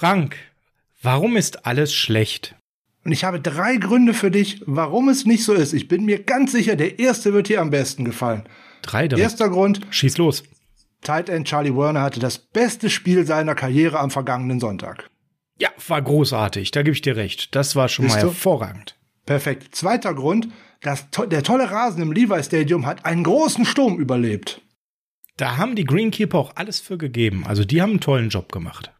Frank, warum ist alles schlecht? Und ich habe drei Gründe für dich, warum es nicht so ist. Ich bin mir ganz sicher, der erste wird dir am besten gefallen. Drei direkt. Erster Grund. Schieß los. Tight End Charlie Werner hatte das beste Spiel seiner Karriere am vergangenen Sonntag. Ja, war großartig. Da gebe ich dir recht. Das war schon Siehst mal hervorragend. Perfekt. Zweiter Grund. Das, der tolle Rasen im Levi Stadium hat einen großen Sturm überlebt. Da haben die Greenkeeper auch alles für gegeben. Also die haben einen tollen Job gemacht.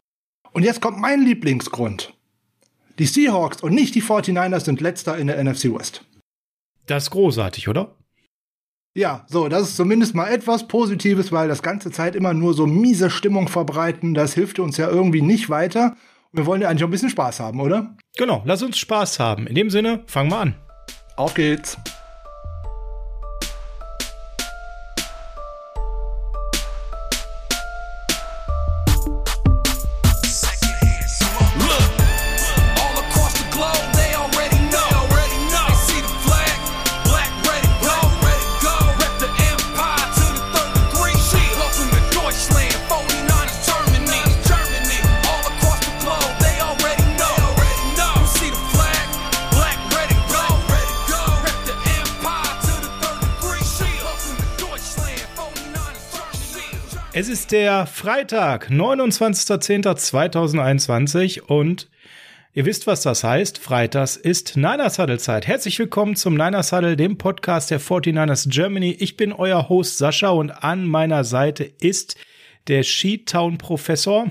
Und jetzt kommt mein Lieblingsgrund. Die Seahawks und nicht die 49ers sind letzter in der NFC West. Das ist großartig, oder? Ja, so, das ist zumindest mal etwas Positives, weil das ganze Zeit immer nur so miese Stimmung verbreiten, das hilft uns ja irgendwie nicht weiter. Wir wollen ja eigentlich auch ein bisschen Spaß haben, oder? Genau, lass uns Spaß haben. In dem Sinne, fangen wir an. Auf geht's. Der Freitag, 29.10.2021 und ihr wisst, was das heißt. Freitags ist Niners Huddle Zeit. Herzlich willkommen zum Niners Huddle, dem Podcast der 49ers Germany. Ich bin euer Host Sascha und an meiner Seite ist der Sheetown Professor.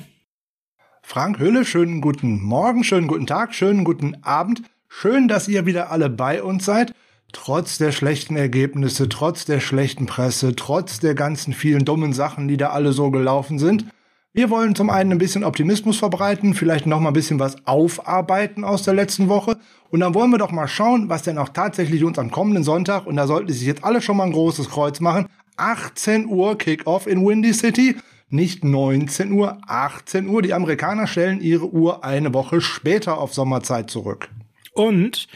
Frank Höhle, schönen guten Morgen, schönen guten Tag, schönen guten Abend. Schön, dass ihr wieder alle bei uns seid trotz der schlechten Ergebnisse, trotz der schlechten Presse, trotz der ganzen vielen dummen Sachen, die da alle so gelaufen sind. Wir wollen zum einen ein bisschen Optimismus verbreiten, vielleicht noch mal ein bisschen was aufarbeiten aus der letzten Woche und dann wollen wir doch mal schauen, was denn auch tatsächlich uns am kommenden Sonntag und da sollten sich jetzt alle schon mal ein großes Kreuz machen. 18 Uhr Kickoff in Windy City, nicht 19 Uhr, 18 Uhr. Die Amerikaner stellen ihre Uhr eine Woche später auf Sommerzeit zurück. Und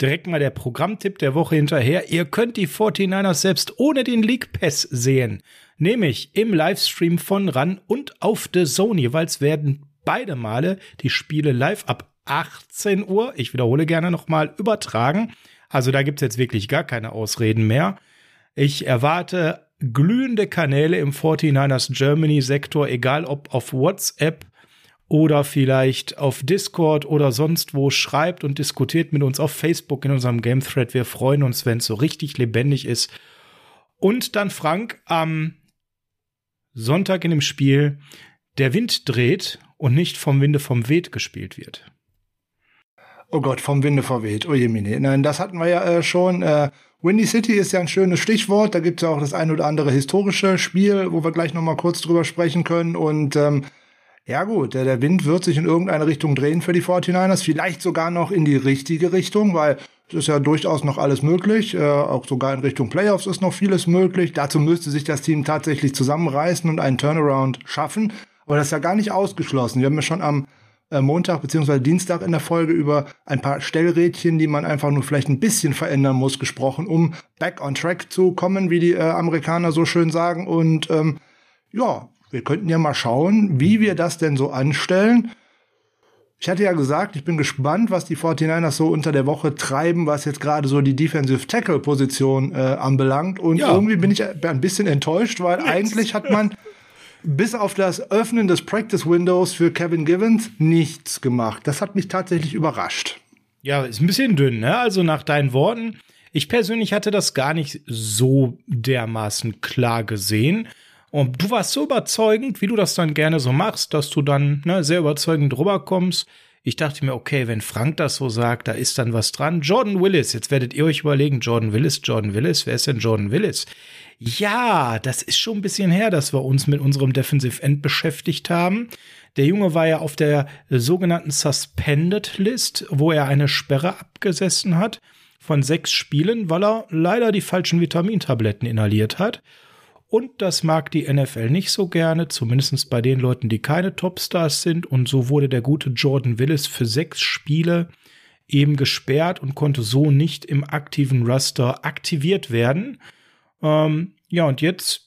Direkt mal der Programmtipp der Woche hinterher. Ihr könnt die 49ers selbst ohne den League Pass sehen. Nämlich im Livestream von RAN und auf The Zone. Jeweils werden beide Male die Spiele live ab 18 Uhr, ich wiederhole gerne nochmal, übertragen. Also da gibt's jetzt wirklich gar keine Ausreden mehr. Ich erwarte glühende Kanäle im 49ers Germany Sektor, egal ob auf WhatsApp, oder vielleicht auf Discord oder sonst wo schreibt und diskutiert mit uns auf Facebook in unserem Game Thread. Wir freuen uns, wenn es so richtig lebendig ist. Und dann Frank am Sonntag in dem Spiel der Wind dreht und nicht vom Winde vom Weht gespielt wird. Oh Gott, vom Winde verweht. Oh je, Mine. Nein, das hatten wir ja äh, schon. Äh, Windy City ist ja ein schönes Stichwort. Da gibt es ja auch das ein oder andere historische Spiel, wo wir gleich noch mal kurz drüber sprechen können. Und ähm, ja gut, der, der Wind wird sich in irgendeine Richtung drehen für die 49ers, vielleicht sogar noch in die richtige Richtung, weil es ist ja durchaus noch alles möglich. Äh, auch sogar in Richtung Playoffs ist noch vieles möglich. Dazu müsste sich das Team tatsächlich zusammenreißen und einen Turnaround schaffen. Aber das ist ja gar nicht ausgeschlossen. Wir haben ja schon am äh, Montag beziehungsweise Dienstag in der Folge über ein paar Stellrädchen, die man einfach nur vielleicht ein bisschen verändern muss, gesprochen, um back on track zu kommen, wie die äh, Amerikaner so schön sagen. Und ähm, ja, wir könnten ja mal schauen, wie wir das denn so anstellen. Ich hatte ja gesagt, ich bin gespannt, was die 49ers so unter der Woche treiben, was jetzt gerade so die Defensive Tackle Position äh, anbelangt. Und ja. irgendwie bin ich ein bisschen enttäuscht, weil Jetzt. eigentlich hat man bis auf das Öffnen des Practice Windows für Kevin Givens nichts gemacht. Das hat mich tatsächlich überrascht. Ja, ist ein bisschen dünn, ne? Also nach deinen Worten. Ich persönlich hatte das gar nicht so dermaßen klar gesehen. Und du warst so überzeugend, wie du das dann gerne so machst, dass du dann ne, sehr überzeugend rüberkommst. Ich dachte mir, okay, wenn Frank das so sagt, da ist dann was dran. Jordan Willis, jetzt werdet ihr euch überlegen, Jordan Willis, Jordan Willis, wer ist denn Jordan Willis? Ja, das ist schon ein bisschen her, dass wir uns mit unserem Defensive End beschäftigt haben. Der Junge war ja auf der sogenannten Suspended List, wo er eine Sperre abgesessen hat von sechs Spielen, weil er leider die falschen Vitamintabletten inhaliert hat. Und das mag die NFL nicht so gerne, zumindest bei den Leuten, die keine Topstars sind. Und so wurde der gute Jordan Willis für sechs Spiele eben gesperrt und konnte so nicht im aktiven Raster aktiviert werden. Ähm, ja, und jetzt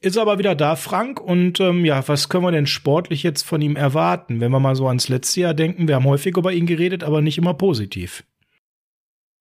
ist aber wieder da, Frank. Und ähm, ja, was können wir denn sportlich jetzt von ihm erwarten? Wenn wir mal so ans letzte Jahr denken, wir haben häufig über ihn geredet, aber nicht immer positiv.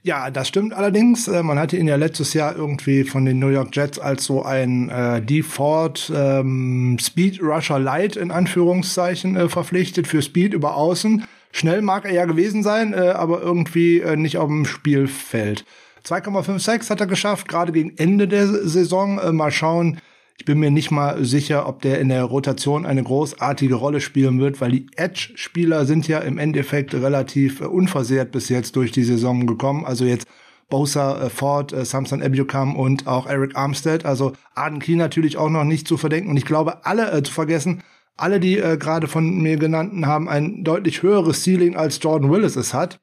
Ja, das stimmt allerdings. Äh, man hatte ihn ja letztes Jahr irgendwie von den New York Jets als so ein äh, Default ähm, Speed Rusher Light in Anführungszeichen äh, verpflichtet für Speed über Außen. Schnell mag er ja gewesen sein, äh, aber irgendwie äh, nicht auf dem Spielfeld. 2,56 hat er geschafft, gerade gegen Ende der Saison. Äh, mal schauen, ich bin mir nicht mal sicher, ob der in der Rotation eine großartige Rolle spielen wird, weil die Edge-Spieler sind ja im Endeffekt relativ äh, unversehrt bis jetzt durch die Saison gekommen. Also jetzt Bosa, äh, Ford, äh, Samson Ebukam und auch Eric Armstead. Also Arden Key natürlich auch noch nicht zu verdenken. Und ich glaube, alle äh, zu vergessen, alle, die äh, gerade von mir genannten, haben ein deutlich höheres Ceiling als Jordan Willis es hat.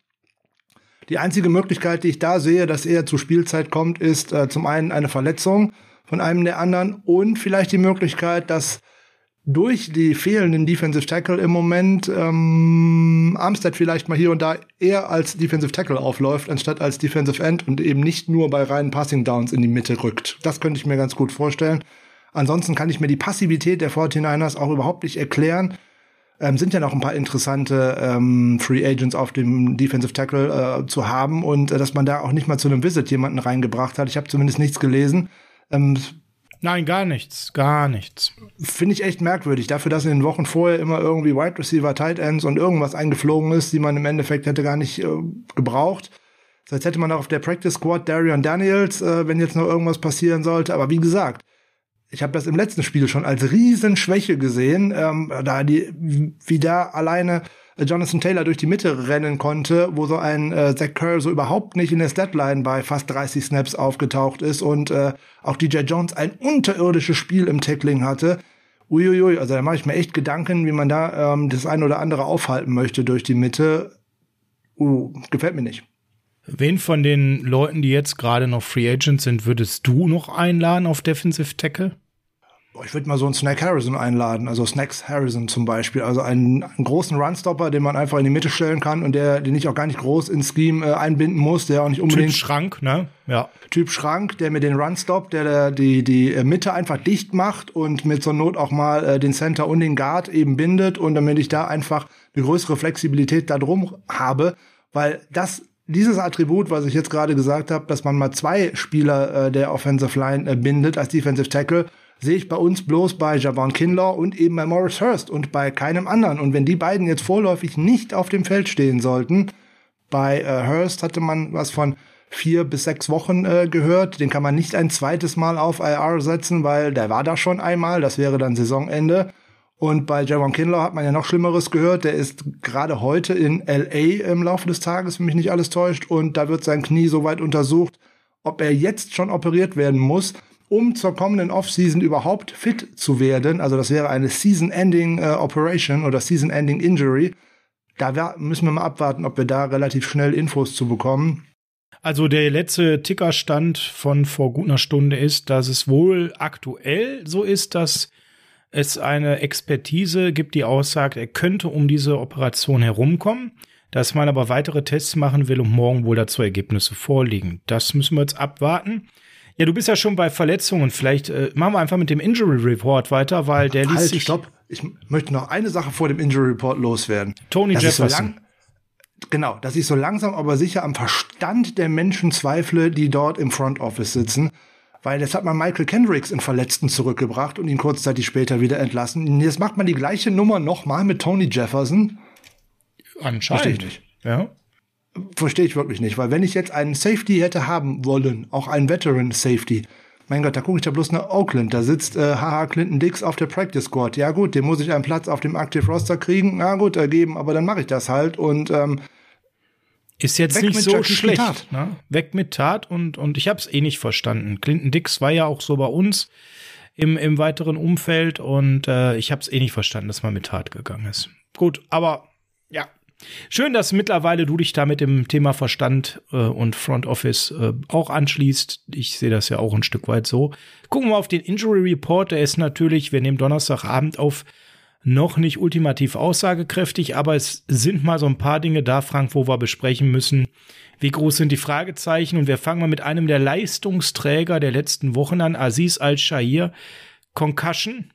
Die einzige Möglichkeit, die ich da sehe, dass er zur Spielzeit kommt, ist äh, zum einen eine Verletzung von einem der anderen und vielleicht die Möglichkeit, dass durch die fehlenden Defensive Tackle im Moment ähm, Armstead vielleicht mal hier und da eher als Defensive Tackle aufläuft, anstatt als Defensive End und eben nicht nur bei reinen Passing Downs in die Mitte rückt. Das könnte ich mir ganz gut vorstellen. Ansonsten kann ich mir die Passivität der 49ers auch überhaupt nicht erklären. Ähm, sind ja noch ein paar interessante ähm, Free Agents auf dem Defensive Tackle äh, zu haben und äh, dass man da auch nicht mal zu einem Visit jemanden reingebracht hat. Ich habe zumindest nichts gelesen. Ähm, Nein, gar nichts, gar nichts. Finde ich echt merkwürdig. Dafür, dass in den Wochen vorher immer irgendwie Wide Receiver, Tight Ends und irgendwas eingeflogen ist, die man im Endeffekt hätte gar nicht äh, gebraucht. So, jetzt hätte man auch auf der Practice Squad Darion Daniels, äh, wenn jetzt noch irgendwas passieren sollte. Aber wie gesagt, ich habe das im letzten Spiel schon als Riesenschwäche gesehen, ähm, da die, wie da alleine Jonathan Taylor durch die Mitte rennen konnte, wo so ein äh, Zach Kerr so überhaupt nicht in der Statline bei fast 30 Snaps aufgetaucht ist und äh, auch DJ Jones ein unterirdisches Spiel im Tackling hatte. Uiuiui, also da mache ich mir echt Gedanken, wie man da ähm, das eine oder andere aufhalten möchte durch die Mitte. Uh, gefällt mir nicht. Wen von den Leuten, die jetzt gerade noch Free Agents sind, würdest du noch einladen auf Defensive Tackle? Ich würde mal so einen Snack Harrison einladen, also Snacks Harrison zum Beispiel, also einen, einen großen Runstopper, den man einfach in die Mitte stellen kann und der, den ich auch gar nicht groß ins Scheme äh, einbinden muss, der auch nicht unbedingt Typ Schrank, ne? Ja. Typ Schrank, der mir den Runstop, der, der die die äh, Mitte einfach dicht macht und mit so Not auch mal äh, den Center und den Guard eben bindet und damit ich da einfach eine größere Flexibilität da drum habe, weil das dieses Attribut, was ich jetzt gerade gesagt habe, dass man mal zwei Spieler äh, der Offensive Line äh, bindet als Defensive Tackle, sehe ich bei uns bloß bei Javon Kinlaw und eben bei Morris Hurst und bei keinem anderen. Und wenn die beiden jetzt vorläufig nicht auf dem Feld stehen sollten, bei äh, Hurst hatte man was von vier bis sechs Wochen äh, gehört. Den kann man nicht ein zweites Mal auf IR setzen, weil der war da schon einmal. Das wäre dann Saisonende. Und bei Javon Kinlaw hat man ja noch Schlimmeres gehört. Der ist gerade heute in LA im Laufe des Tages, wenn mich nicht alles täuscht. Und da wird sein Knie so weit untersucht, ob er jetzt schon operiert werden muss um zur kommenden Offseason überhaupt fit zu werden. Also das wäre eine Season-Ending äh, Operation oder Season-Ending Injury. Da müssen wir mal abwarten, ob wir da relativ schnell Infos zu bekommen. Also der letzte Tickerstand von vor gut einer Stunde ist, dass es wohl aktuell so ist, dass es eine Expertise gibt, die aussagt, er könnte um diese Operation herumkommen, dass man aber weitere Tests machen will und morgen wohl dazu Ergebnisse vorliegen. Das müssen wir jetzt abwarten. Ja, du bist ja schon bei Verletzungen. Vielleicht äh, machen wir einfach mit dem Injury Report weiter, weil der halt, liest sich. Stopp. Ich möchte noch eine Sache vor dem Injury Report loswerden. Tony das Jefferson. So genau, dass ich so langsam aber sicher am Verstand der Menschen zweifle, die dort im Front Office sitzen. Weil jetzt hat man Michael Kendricks in Verletzten zurückgebracht und ihn kurzzeitig später wieder entlassen. Jetzt macht man die gleiche Nummer nochmal mit Tony Jefferson. Anscheinend. Verstehe ich nicht. Ja verstehe ich wirklich nicht, weil wenn ich jetzt einen Safety hätte haben wollen, auch einen Veteran Safety, mein Gott, da gucke ich da bloß nach Oakland. Da sitzt äh, Haha Clinton Dix auf der Practice Squad. Ja gut, dem muss ich einen Platz auf dem Active Roster kriegen. Na gut, ergeben, aber dann mache ich das halt und ähm, ist jetzt nicht so schlecht. Ne? Weg mit Tat und und ich habe es eh nicht verstanden. Clinton Dix war ja auch so bei uns im im weiteren Umfeld und äh, ich habe es eh nicht verstanden, dass man mit Tat gegangen ist. Gut, aber Schön, dass mittlerweile du dich da mit dem Thema Verstand äh, und Front Office äh, auch anschließt. Ich sehe das ja auch ein Stück weit so. Gucken wir auf den Injury Report. Der ist natürlich, wir nehmen Donnerstagabend auf, noch nicht ultimativ aussagekräftig, aber es sind mal so ein paar Dinge da, Frank, wo wir besprechen müssen. Wie groß sind die Fragezeichen? Und wir fangen mal mit einem der Leistungsträger der letzten Wochen an, Aziz Al-Shahir Concussion.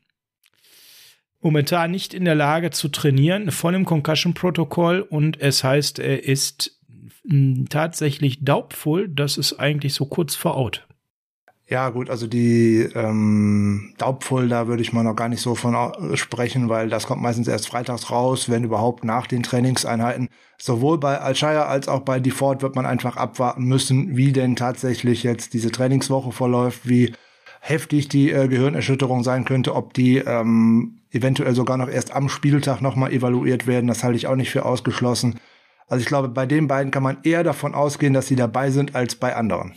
Momentan nicht in der Lage zu trainieren, voll im Concussion-Protokoll und es heißt, er ist hm, tatsächlich doubtful. Das ist eigentlich so kurz vor Out. Ja, gut, also die ähm, Daubvoll, da würde ich mal noch gar nicht so von sprechen, weil das kommt meistens erst freitags raus, wenn überhaupt nach den Trainingseinheiten. Sowohl bei Alshire als auch bei Default wird man einfach abwarten müssen, wie denn tatsächlich jetzt diese Trainingswoche verläuft, wie heftig die äh, Gehirnerschütterung sein könnte, ob die ähm, eventuell sogar noch erst am Spieltag nochmal evaluiert werden. Das halte ich auch nicht für ausgeschlossen. Also ich glaube, bei den beiden kann man eher davon ausgehen, dass sie dabei sind, als bei anderen.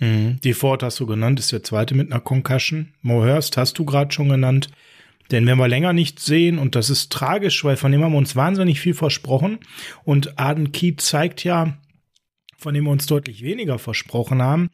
Mhm. Die Ford hast du genannt, ist der zweite mit einer Concussion. Mohurst hast du gerade schon genannt. Den werden wir länger nicht sehen und das ist tragisch, weil von dem haben wir uns wahnsinnig viel versprochen. Und Arden Keat zeigt ja, von dem wir uns deutlich weniger versprochen haben,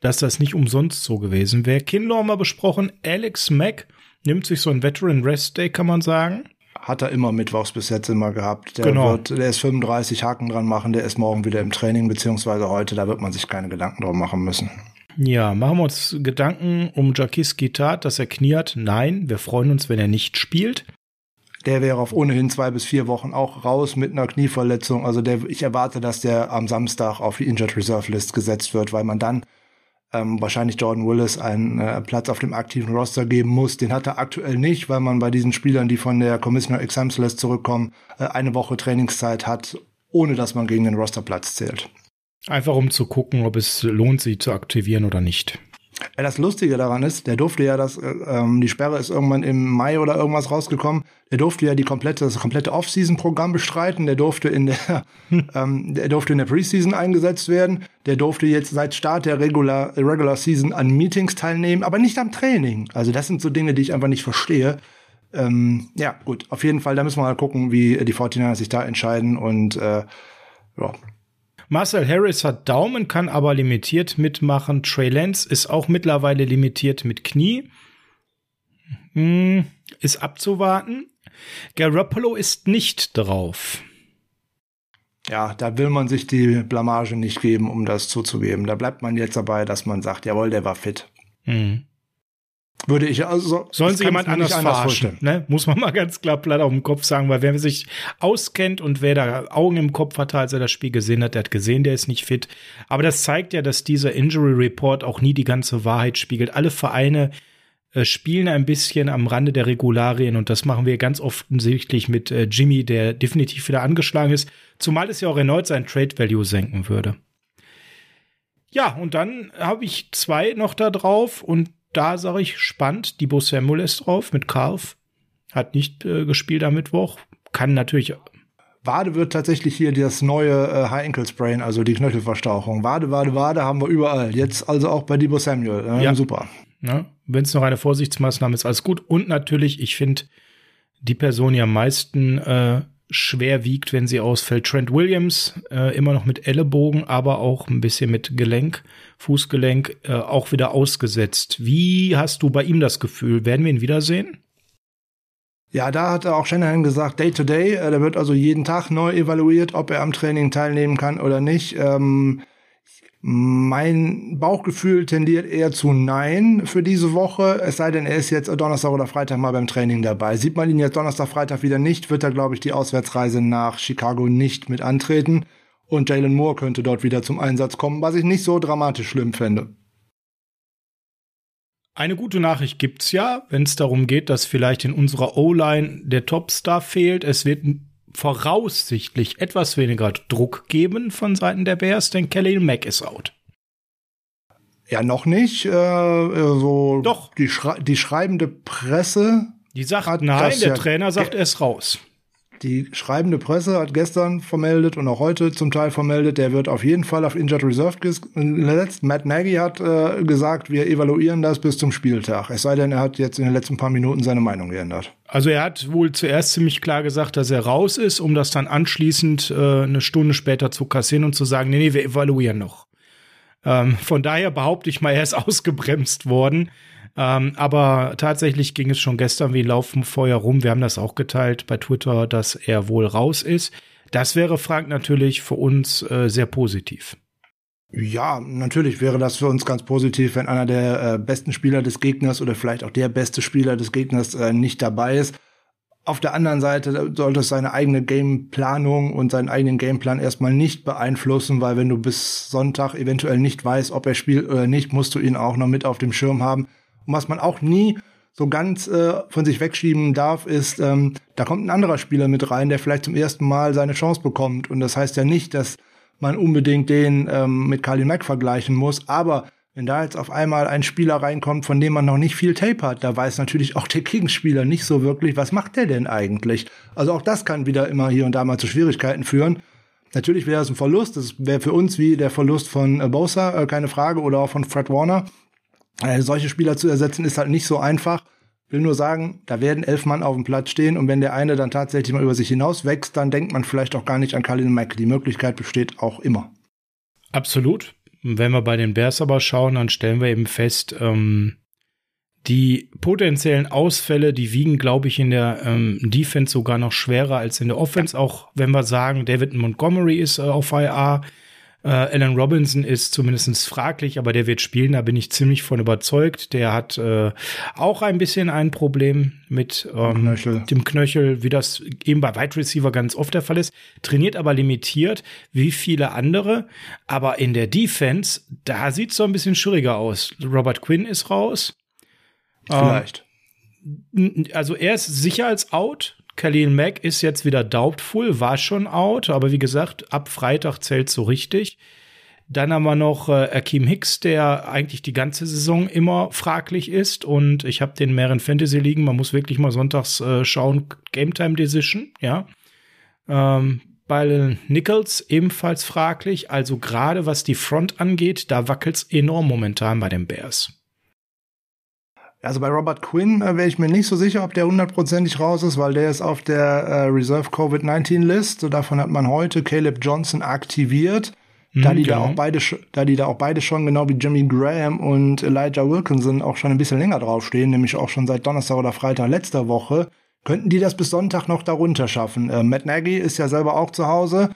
dass das nicht umsonst so gewesen wäre. Kinlo haben wir besprochen. Alex Mack nimmt sich so ein Veteran Rest Day, kann man sagen hat er immer mittwochs bis jetzt immer gehabt. Der genau. wird, der ist 35 Haken dran machen, der ist morgen wieder im Training, beziehungsweise heute, da wird man sich keine Gedanken drum machen müssen. Ja, machen wir uns Gedanken um Jakis Gitat, dass er kniert. Nein, wir freuen uns, wenn er nicht spielt. Der wäre auf ohnehin zwei bis vier Wochen auch raus mit einer Knieverletzung. Also der, ich erwarte, dass der am Samstag auf die Injured Reserve List gesetzt wird, weil man dann ähm, wahrscheinlich Jordan Willis einen äh, Platz auf dem aktiven Roster geben muss. Den hat er aktuell nicht, weil man bei diesen Spielern, die von der Commissioner Exams List zurückkommen, äh, eine Woche Trainingszeit hat, ohne dass man gegen den Rosterplatz zählt. Einfach um zu gucken, ob es lohnt, sie zu aktivieren oder nicht. Ja, das Lustige daran ist, der durfte ja das, äh, ähm, die Sperre ist irgendwann im Mai oder irgendwas rausgekommen. Der durfte ja die komplette, das komplette Off-Season-Programm bestreiten. Der durfte in der, ähm, der durfte in der Preseason eingesetzt werden. Der durfte jetzt seit Start der Regular, Regular Season an Meetings teilnehmen, aber nicht am Training. Also das sind so Dinge, die ich einfach nicht verstehe. Ähm, ja, gut, auf jeden Fall, da müssen wir mal gucken, wie die 49 sich da entscheiden und äh, ja, Marcel Harris hat Daumen, kann aber limitiert mitmachen. Trey Lance ist auch mittlerweile limitiert mit Knie. Hm, ist abzuwarten. Garoppolo ist nicht drauf. Ja, da will man sich die Blamage nicht geben, um das zuzugeben. Da bleibt man jetzt dabei, dass man sagt, jawohl, der war fit. Mhm. Würde ich also. Sollen Sie jemand anders, anders verarschen? Ne? Muss man mal ganz klar platt auf dem Kopf sagen, weil wer sich auskennt und wer da Augen im Kopf hat, als er das Spiel gesehen hat, der hat gesehen, der ist nicht fit. Aber das zeigt ja, dass dieser Injury Report auch nie die ganze Wahrheit spiegelt. Alle Vereine äh, spielen ein bisschen am Rande der Regularien und das machen wir ganz offensichtlich mit äh, Jimmy, der definitiv wieder angeschlagen ist, zumal es ja auch erneut sein Trade Value senken würde. Ja, und dann habe ich zwei noch da drauf und da sage ich spannend. Debo Samuel ist drauf mit Carf. Hat nicht äh, gespielt am Mittwoch. Kann natürlich. Wade wird tatsächlich hier das neue äh, High Ankle Sprain, also die Knöchelverstauchung. Wade, Wade, Wade haben wir überall. Jetzt also auch bei Debo Samuel. Äh, ja. Super. Ja, Wenn es noch eine Vorsichtsmaßnahme ist, alles gut. Und natürlich, ich finde die Person, die am meisten äh, schwer wiegt, wenn sie ausfällt. Trent Williams, äh, immer noch mit Ellenbogen, aber auch ein bisschen mit Gelenk, Fußgelenk, äh, auch wieder ausgesetzt. Wie hast du bei ihm das Gefühl? Werden wir ihn wiedersehen? Ja, da hat er auch Shanahan gesagt, Day to Day. Äh, der wird also jeden Tag neu evaluiert, ob er am Training teilnehmen kann oder nicht. Ähm, mein Bauchgefühl tendiert eher zu Nein für diese Woche, es sei denn, er ist jetzt Donnerstag oder Freitag mal beim Training dabei. Sieht man ihn jetzt Donnerstag, Freitag wieder nicht, wird er, glaube ich, die Auswärtsreise nach Chicago nicht mit antreten. Und Jalen Moore könnte dort wieder zum Einsatz kommen, was ich nicht so dramatisch schlimm fände. Eine gute Nachricht gibt's ja, wenn es darum geht, dass vielleicht in unserer O-Line der Topstar fehlt. Es wird voraussichtlich etwas weniger Druck geben von Seiten der Bears, denn Kelly Mack ist out. Ja, noch nicht. Äh, so Doch. Die, Schre die schreibende Presse. Die sagt nein, der ja Trainer sagt, er ist raus. Die schreibende Presse hat gestern vermeldet und auch heute zum Teil vermeldet, der wird auf jeden Fall auf Injured Reserve gesetzt. Matt Nagy hat äh, gesagt, wir evaluieren das bis zum Spieltag. Es sei denn, er hat jetzt in den letzten paar Minuten seine Meinung geändert. Also er hat wohl zuerst ziemlich klar gesagt, dass er raus ist, um das dann anschließend äh, eine Stunde später zu kassieren und zu sagen, nee, nee, wir evaluieren noch. Ähm, von daher behaupte ich mal, er ist ausgebremst worden. Ähm, aber tatsächlich ging es schon gestern wie Laufen Feuer rum. Wir haben das auch geteilt bei Twitter, dass er wohl raus ist. Das wäre Frank natürlich für uns äh, sehr positiv. Ja, natürlich wäre das für uns ganz positiv, wenn einer der äh, besten Spieler des Gegners oder vielleicht auch der beste Spieler des Gegners äh, nicht dabei ist. Auf der anderen Seite sollte es seine eigene Gameplanung und seinen eigenen Gameplan erstmal nicht beeinflussen, weil wenn du bis Sonntag eventuell nicht weißt, ob er spielt oder nicht, musst du ihn auch noch mit auf dem Schirm haben. Und was man auch nie so ganz äh, von sich wegschieben darf, ist, ähm, da kommt ein anderer Spieler mit rein, der vielleicht zum ersten Mal seine Chance bekommt. Und das heißt ja nicht, dass man unbedingt den ähm, mit Carly Mack vergleichen muss. Aber wenn da jetzt auf einmal ein Spieler reinkommt, von dem man noch nicht viel Tape hat, da weiß natürlich auch der Gegenspieler nicht so wirklich, was macht der denn eigentlich? Also auch das kann wieder immer hier und da mal zu Schwierigkeiten führen. Natürlich wäre es ein Verlust. Das wäre für uns wie der Verlust von äh, Bosa, äh, keine Frage, oder auch von Fred Warner. Äh, solche Spieler zu ersetzen ist halt nicht so einfach. Will nur sagen, da werden elf Mann auf dem Platz stehen und wenn der eine dann tatsächlich mal über sich hinaus wächst, dann denkt man vielleicht auch gar nicht an Khalil Mack. Die Möglichkeit besteht auch immer. Absolut. Wenn wir bei den Bears aber schauen, dann stellen wir eben fest, ähm, die potenziellen Ausfälle, die wiegen, glaube ich, in der ähm, Defense sogar noch schwerer als in der Offense. Auch wenn wir sagen, David Montgomery ist äh, auf IA, äh, Alan Robinson ist zumindest fraglich, aber der wird spielen, da bin ich ziemlich von überzeugt. Der hat äh, auch ein bisschen ein Problem mit ähm, Knöchel. dem Knöchel, wie das eben bei Wide Receiver ganz oft der Fall ist. Trainiert aber limitiert, wie viele andere. Aber in der Defense, da sieht es so ein bisschen schwieriger aus. Robert Quinn ist raus. Vielleicht. Ähm, also er ist sicher als out. Khalil Mack ist jetzt wieder doubtful, war schon out, aber wie gesagt, ab Freitag zählt so richtig. Dann haben wir noch äh, Akeem Hicks, der eigentlich die ganze Saison immer fraglich ist. Und ich habe den mehreren Fantasy-Ligen. Man muss wirklich mal sonntags äh, schauen. Game Time Decision, ja. Ähm, bei Nichols ebenfalls fraglich. Also gerade was die Front angeht, da wackelt es enorm momentan bei den Bears. Also bei Robert Quinn äh, wäre ich mir nicht so sicher, ob der hundertprozentig raus ist, weil der ist auf der äh, Reserve Covid-19 List. davon hat man heute Caleb Johnson aktiviert. Mhm, da die genau. da auch beide, da die da auch beide schon genau wie Jimmy Graham und Elijah Wilkinson auch schon ein bisschen länger draufstehen, nämlich auch schon seit Donnerstag oder Freitag letzter Woche, könnten die das bis Sonntag noch darunter schaffen. Äh, Matt Nagy ist ja selber auch zu Hause,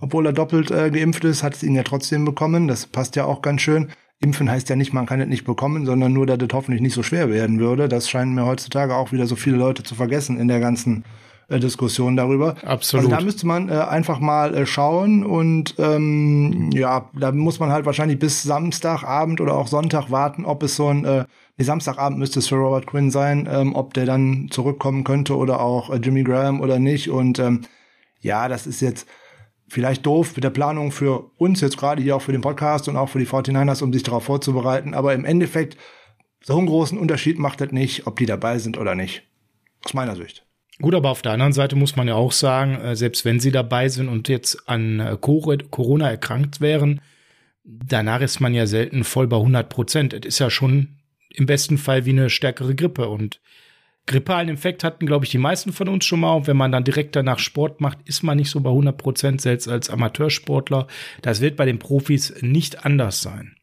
obwohl er doppelt äh, geimpft ist, hat es ihn ja trotzdem bekommen. Das passt ja auch ganz schön. Impfen heißt ja nicht, man kann es nicht bekommen, sondern nur, dass es hoffentlich nicht so schwer werden würde. Das scheinen mir heutzutage auch wieder so viele Leute zu vergessen in der ganzen äh, Diskussion darüber. Absolut. Also da müsste man äh, einfach mal äh, schauen und ähm, ja, da muss man halt wahrscheinlich bis Samstagabend oder auch Sonntag warten, ob es so ein äh, nee, Samstagabend müsste es für Robert Quinn sein, ähm, ob der dann zurückkommen könnte oder auch äh, Jimmy Graham oder nicht. Und ähm, ja, das ist jetzt vielleicht doof mit der Planung für uns jetzt gerade hier auch für den Podcast und auch für die 49ers, um sich darauf vorzubereiten. Aber im Endeffekt, so einen großen Unterschied macht das nicht, ob die dabei sind oder nicht. Aus meiner Sicht. Gut, aber auf der anderen Seite muss man ja auch sagen, äh, selbst wenn sie dabei sind und jetzt an äh, Corona erkrankt wären, danach ist man ja selten voll bei 100 Prozent. Es ist ja schon im besten Fall wie eine stärkere Grippe und grippalen Infekt hatten, glaube ich, die meisten von uns schon mal. Und wenn man dann direkt danach Sport macht, ist man nicht so bei 100 Prozent, selbst als Amateursportler. Das wird bei den Profis nicht anders sein.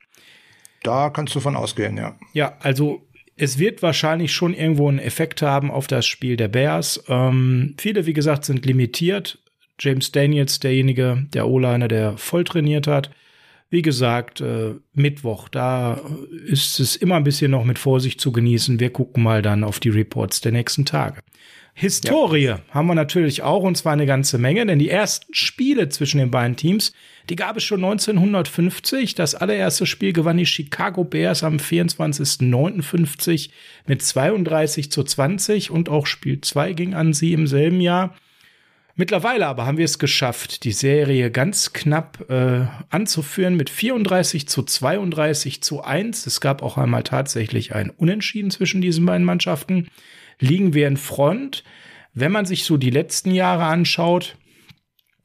Da kannst du von ausgehen, ja. Ja, also es wird wahrscheinlich schon irgendwo einen Effekt haben auf das Spiel der Bears. Ähm, viele, wie gesagt, sind limitiert. James Daniels, derjenige, der O-Liner, der voll trainiert hat. Wie gesagt, äh, Mittwoch, da ist es immer ein bisschen noch mit Vorsicht zu genießen. Wir gucken mal dann auf die Reports der nächsten Tage. Historie ja. haben wir natürlich auch und zwar eine ganze Menge, denn die ersten Spiele zwischen den beiden Teams, die gab es schon 1950. Das allererste Spiel gewann die Chicago Bears am 24.09.50 mit 32 zu 20 und auch Spiel 2 ging an sie im selben Jahr. Mittlerweile aber haben wir es geschafft, die Serie ganz knapp äh, anzuführen mit 34 zu 32 zu 1. Es gab auch einmal tatsächlich ein Unentschieden zwischen diesen beiden Mannschaften. Liegen wir in Front. Wenn man sich so die letzten Jahre anschaut,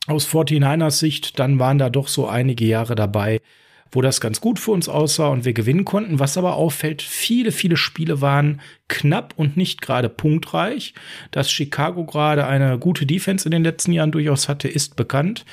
aus 49ers Sicht, dann waren da doch so einige Jahre dabei, wo das ganz gut für uns aussah und wir gewinnen konnten. Was aber auffällt, viele, viele Spiele waren knapp und nicht gerade punktreich. Dass Chicago gerade eine gute Defense in den letzten Jahren durchaus hatte, ist bekannt.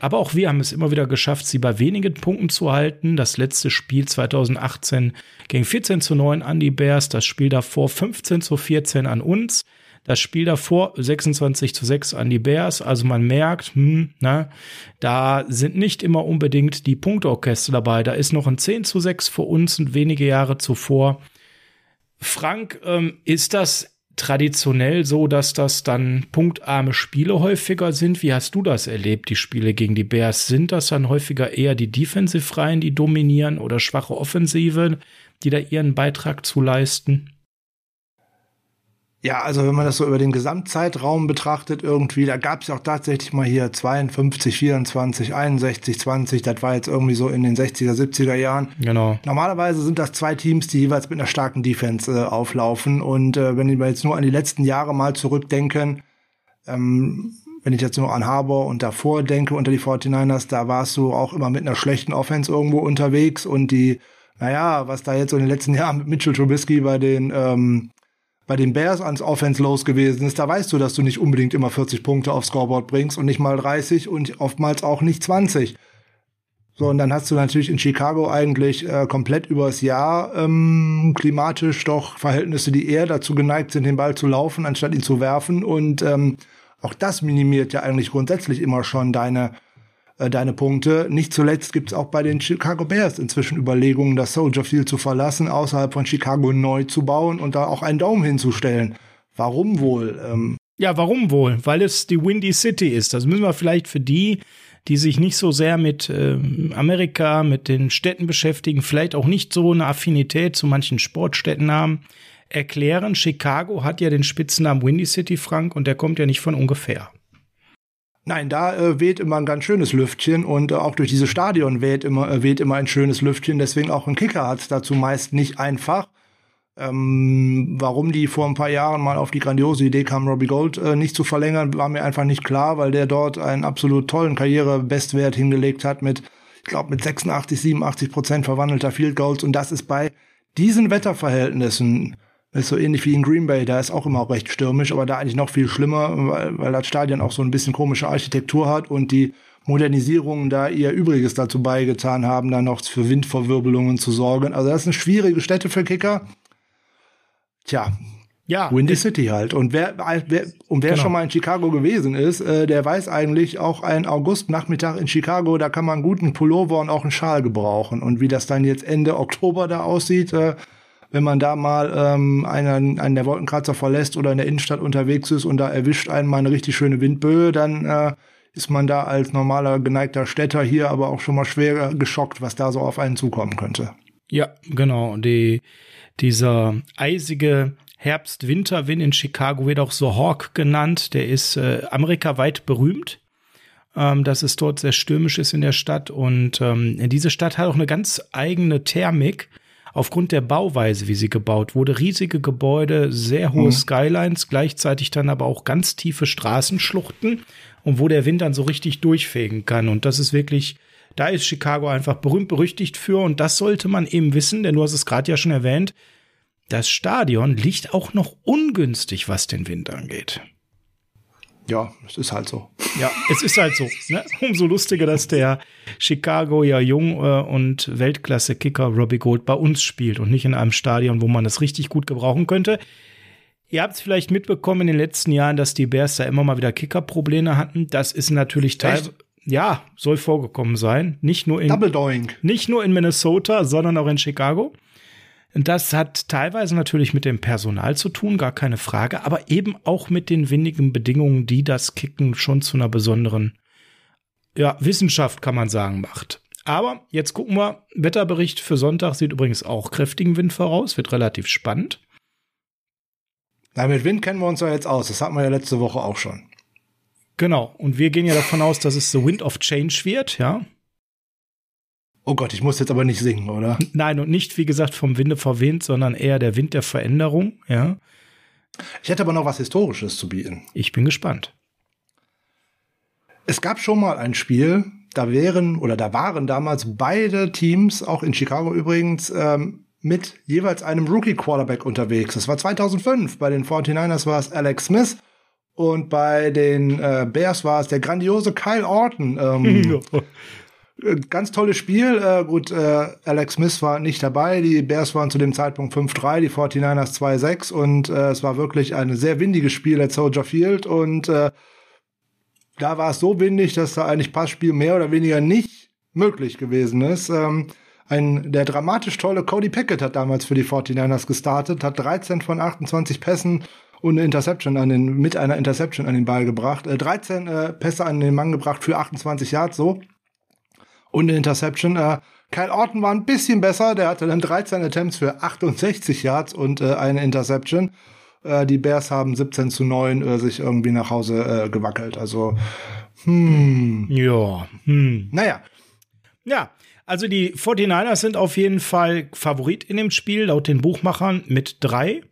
Aber auch wir haben es immer wieder geschafft, sie bei wenigen Punkten zu halten. Das letzte Spiel 2018 ging 14 zu 9 an die Bears, das Spiel davor 15 zu 14 an uns. Das Spiel davor 26 zu 6 an die Bears. Also man merkt, hm, na, da sind nicht immer unbedingt die Punktorchester dabei. Da ist noch ein 10 zu 6 für uns und wenige Jahre zuvor. Frank, ähm, ist das traditionell so, dass das dann punktarme Spiele häufiger sind. Wie hast du das erlebt, die Spiele gegen die Bears? Sind das dann häufiger eher die Defensive-Reihen, die dominieren oder schwache Offensive, die da ihren Beitrag zu leisten? Ja, also wenn man das so über den Gesamtzeitraum betrachtet, irgendwie, da gab es ja auch tatsächlich mal hier 52, 24, 61, 20, das war jetzt irgendwie so in den 60er, 70er Jahren. Genau. Normalerweise sind das zwei Teams, die jeweils mit einer starken Defense äh, auflaufen. Und äh, wenn wir jetzt nur an die letzten Jahre mal zurückdenken, ähm, wenn ich jetzt nur an Harbour und davor denke, unter die 49ers, da warst du auch immer mit einer schlechten Offense irgendwo unterwegs und die, naja, was da jetzt so in den letzten Jahren mit Mitchell Trubisky bei den ähm, bei den Bears ans Offense los gewesen ist, da weißt du, dass du nicht unbedingt immer 40 Punkte aufs Scoreboard bringst und nicht mal 30 und oftmals auch nicht 20. So, und dann hast du natürlich in Chicago eigentlich äh, komplett übers Jahr ähm, klimatisch doch Verhältnisse, die eher dazu geneigt sind, den Ball zu laufen, anstatt ihn zu werfen. Und ähm, auch das minimiert ja eigentlich grundsätzlich immer schon deine äh, deine Punkte. Nicht zuletzt gibt es auch bei den Chicago Bears inzwischen Überlegungen, das Soldier Field zu verlassen, außerhalb von Chicago neu zu bauen und da auch einen Daumen hinzustellen. Warum wohl? Ähm ja, warum wohl? Weil es die Windy City ist. Das müssen wir vielleicht für die, die sich nicht so sehr mit äh, Amerika, mit den Städten beschäftigen, vielleicht auch nicht so eine Affinität zu manchen Sportstädten haben, erklären. Chicago hat ja den Spitznamen Windy City, Frank, und der kommt ja nicht von ungefähr. Nein, da äh, weht immer ein ganz schönes Lüftchen und äh, auch durch dieses Stadion weht immer, äh, weht immer ein schönes Lüftchen. Deswegen auch ein Kicker hat es dazu meist nicht einfach. Ähm, warum die vor ein paar Jahren mal auf die grandiose Idee kam, Robbie Gold äh, nicht zu verlängern, war mir einfach nicht klar, weil der dort einen absolut tollen Karrierebestwert hingelegt hat mit, ich glaube, mit 86, 87 Prozent verwandelter Field Goals. Und das ist bei diesen Wetterverhältnissen ist so ähnlich wie in Green Bay, da ist auch immer recht stürmisch, aber da eigentlich noch viel schlimmer, weil, weil das Stadion auch so ein bisschen komische Architektur hat und die Modernisierungen da ihr Übriges dazu beigetan haben, da noch für Windverwirbelungen zu sorgen. Also das ist eine schwierige Stätte für Kicker. Tja, ja, Windy City halt. Und wer, wer und wer genau. schon mal in Chicago gewesen ist, äh, der weiß eigentlich auch ein Augustnachmittag in Chicago, da kann man einen guten Pullover und auch einen Schal gebrauchen. Und wie das dann jetzt Ende Oktober da aussieht, äh, wenn man da mal ähm, einen, einen der Wolkenkratzer verlässt oder in der Innenstadt unterwegs ist und da erwischt einen mal eine richtig schöne Windböe, dann äh, ist man da als normaler geneigter Städter hier aber auch schon mal schwer geschockt, was da so auf einen zukommen könnte. Ja, genau. Die, dieser eisige Herbst-Winterwind in Chicago wird auch so Hawk genannt. Der ist äh, amerikaweit berühmt ähm, dass es dort sehr stürmisch ist in der Stadt. Und ähm, diese Stadt hat auch eine ganz eigene Thermik aufgrund der Bauweise, wie sie gebaut wurde, riesige Gebäude, sehr hohe mhm. Skylines, gleichzeitig dann aber auch ganz tiefe Straßenschluchten und wo der Wind dann so richtig durchfegen kann. Und das ist wirklich, da ist Chicago einfach berühmt berüchtigt für und das sollte man eben wissen, denn du hast es gerade ja schon erwähnt, das Stadion liegt auch noch ungünstig, was den Wind angeht ja, es ist halt so. Ja, es ist halt so. Ne? Umso lustiger, dass der Chicago ja jung äh, und Weltklasse-Kicker Robbie Gold bei uns spielt und nicht in einem Stadion, wo man das richtig gut gebrauchen könnte. Ihr habt es vielleicht mitbekommen in den letzten Jahren, dass die Bears da immer mal wieder Kicker-Probleme hatten. Das ist natürlich teilweise. Ja, soll vorgekommen sein. Nicht nur in, Double Doink. nicht nur in Minnesota, sondern auch in Chicago. Das hat teilweise natürlich mit dem Personal zu tun, gar keine Frage, aber eben auch mit den wenigen Bedingungen, die das Kicken schon zu einer besonderen ja, Wissenschaft, kann man sagen, macht. Aber jetzt gucken wir. Wetterbericht für Sonntag sieht übrigens auch kräftigen Wind voraus, wird relativ spannend. Na, mit Wind kennen wir uns ja jetzt aus. Das hatten wir ja letzte Woche auch schon. Genau. Und wir gehen ja davon aus, dass es The Wind of Change wird, ja. Oh Gott, ich muss jetzt aber nicht singen, oder? Nein, und nicht, wie gesagt, vom Winde verwehnt, sondern eher der Wind der Veränderung, ja. Ich hätte aber noch was Historisches zu bieten. Ich bin gespannt. Es gab schon mal ein Spiel, da wären oder da waren damals beide Teams, auch in Chicago übrigens, ähm, mit jeweils einem Rookie-Quarterback unterwegs. Das war 2005. Bei den 49ers war es Alex Smith und bei den äh, Bears war es der grandiose Kyle Orton. Ähm, Äh, ganz tolles Spiel. Äh, gut, äh, Alex Smith war nicht dabei. Die Bears waren zu dem Zeitpunkt 5-3, die 49ers 2-6 und äh, es war wirklich ein sehr windiges Spiel at Soldier Field und äh, da war es so windig, dass da eigentlich Passspiel mehr oder weniger nicht möglich gewesen ist. Ähm, ein, der dramatisch tolle Cody Pickett hat damals für die 49ers gestartet, hat 13 von 28 Pässen und eine Interception an den, mit einer Interception an den Ball gebracht, äh, 13 äh, Pässe an den Mann gebracht für 28 Yards so und eine Interception. Äh, Kyle Orton war ein bisschen besser, der hatte dann 13 Attempts für 68 Yards und äh, eine Interception. Äh, die Bears haben 17 zu 9 äh, sich irgendwie nach Hause äh, gewackelt. Also, hm. Ja, hm. Naja. Ja, also die 49ers sind auf jeden Fall Favorit in dem Spiel, laut den Buchmachern mit drei.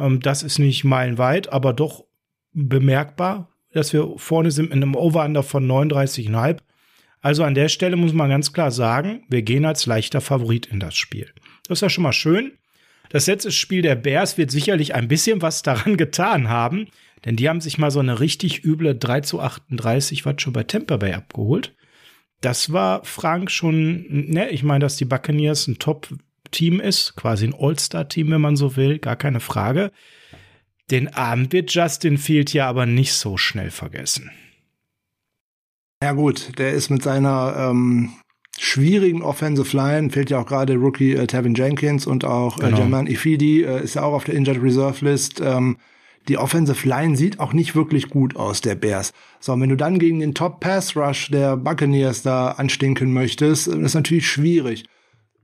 Ähm, das ist nicht meilenweit, aber doch bemerkbar, dass wir vorne sind mit einem Over-Under von 39,5. Also an der Stelle muss man ganz klar sagen, wir gehen als leichter Favorit in das Spiel. Das ist ja schon mal schön. Das letzte Spiel der Bears wird sicherlich ein bisschen was daran getan haben, denn die haben sich mal so eine richtig üble 3 zu 38 Watt schon bei Tampa Bay abgeholt. Das war Frank schon, ne, ich meine, dass die Buccaneers ein Top-Team ist, quasi ein All-Star-Team, wenn man so will, gar keine Frage. Den Abend wird Justin Field ja aber nicht so schnell vergessen. Ja gut, der ist mit seiner ähm, schwierigen Offensive Line, fehlt ja auch gerade Rookie äh, Tevin Jenkins und auch äh, genau. German Ifidi, äh, ist ja auch auf der Injured Reserve List. Ähm, die Offensive Line sieht auch nicht wirklich gut aus, der Bears. So, wenn du dann gegen den Top Pass Rush der Buccaneers da anstinken möchtest, äh, ist natürlich schwierig.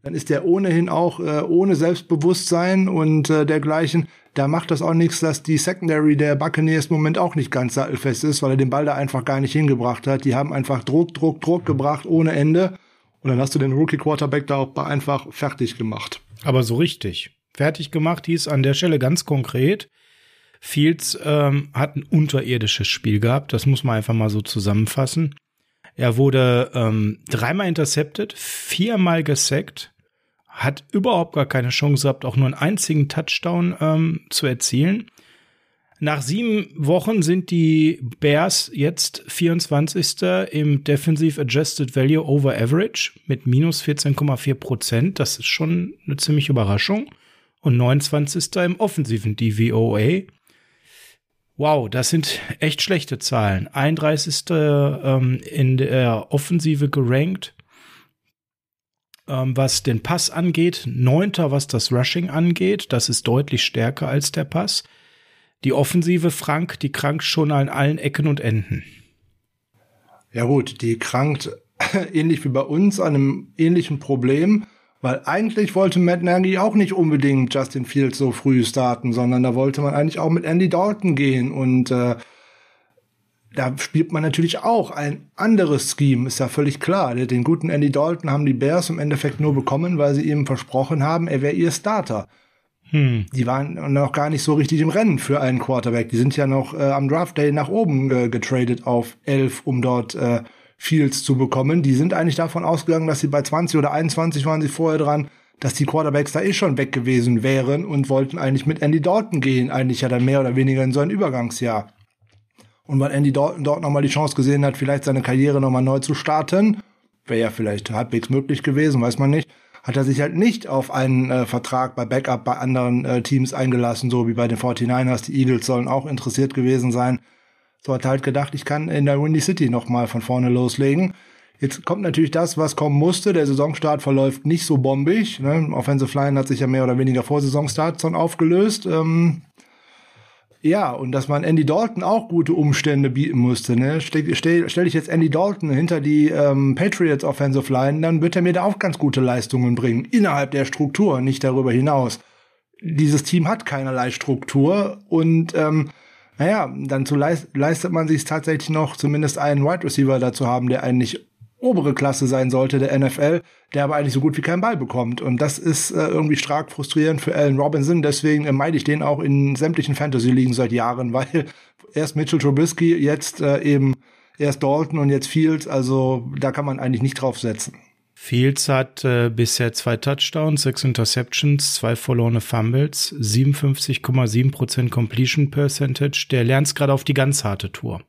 Dann ist der ohnehin auch äh, ohne Selbstbewusstsein und äh, dergleichen da macht das auch nichts, dass die Secondary der Buccaneers im Moment auch nicht ganz sattelfest ist, weil er den Ball da einfach gar nicht hingebracht hat. Die haben einfach Druck, Druck, Druck gebracht ohne Ende. Und dann hast du den Rookie Quarterback da auch einfach fertig gemacht. Aber so richtig. Fertig gemacht hieß an der Stelle ganz konkret. Fields ähm, hat ein unterirdisches Spiel gehabt. Das muss man einfach mal so zusammenfassen. Er wurde ähm, dreimal intercepted, viermal gesackt, hat überhaupt gar keine Chance gehabt, auch nur einen einzigen Touchdown ähm, zu erzielen. Nach sieben Wochen sind die Bears jetzt 24. im Defensive Adjusted Value over Average mit minus 14,4 Prozent. Das ist schon eine ziemliche Überraschung. Und 29. im offensiven DVOA. Wow, das sind echt schlechte Zahlen. 31. Ähm, in der Offensive gerankt ähm, was den Pass angeht, neunter, was das Rushing angeht. Das ist deutlich stärker als der Pass. Die Offensive Frank, die krankt schon an allen Ecken und Enden. Ja gut, die krankt ähnlich wie bei uns an einem ähnlichen Problem, weil eigentlich wollte Matt Nagy auch nicht unbedingt Justin Fields so früh starten, sondern da wollte man eigentlich auch mit Andy Dalton gehen und äh, da spielt man natürlich auch ein anderes Scheme, ist ja völlig klar. Den guten Andy Dalton haben die Bears im Endeffekt nur bekommen, weil sie ihm versprochen haben, er wäre ihr Starter. Hm. Die waren noch gar nicht so richtig im Rennen für einen Quarterback. Die sind ja noch äh, am Draft Day nach oben äh, getradet auf 11, um dort äh, Fields zu bekommen. Die sind eigentlich davon ausgegangen, dass sie bei 20 oder 21 waren sie vorher dran, dass die Quarterbacks da eh schon weg gewesen wären und wollten eigentlich mit Andy Dalton gehen, eigentlich ja dann mehr oder weniger in so ein Übergangsjahr. Und weil Andy Dalton dort nochmal die Chance gesehen hat, vielleicht seine Karriere nochmal neu zu starten, wäre ja vielleicht halbwegs möglich gewesen, weiß man nicht, hat er sich halt nicht auf einen äh, Vertrag bei Backup bei anderen äh, Teams eingelassen, so wie bei den 49ers. Die Eagles sollen auch interessiert gewesen sein. So hat er halt gedacht, ich kann in der Windy City nochmal von vorne loslegen. Jetzt kommt natürlich das, was kommen musste. Der Saisonstart verläuft nicht so bombig. Ne? Offensive Line hat sich ja mehr oder weniger vor Saisonstart schon aufgelöst. Ähm, ja, und dass man Andy Dalton auch gute Umstände bieten musste. Ne? Stell, stell, stell ich jetzt Andy Dalton hinter die ähm, Patriots Offensive Line, dann wird er mir da auch ganz gute Leistungen bringen. Innerhalb der Struktur, nicht darüber hinaus. Dieses Team hat keinerlei Struktur und ähm, naja, dann zu leist, leistet man sich tatsächlich noch, zumindest einen Wide Receiver dazu haben, der eigentlich obere Klasse sein sollte, der NFL, der aber eigentlich so gut wie keinen Ball bekommt. Und das ist äh, irgendwie stark frustrierend für Allen Robinson. Deswegen äh, meide ich den auch in sämtlichen Fantasy-Ligen seit Jahren, weil erst Mitchell Trubisky, jetzt äh, eben erst Dalton und jetzt Fields. Also da kann man eigentlich nicht drauf setzen. Fields hat äh, bisher zwei Touchdowns, sechs Interceptions, zwei verlorene Fumbles, 57,7% Completion Percentage. Der lernt gerade auf die ganz harte Tour.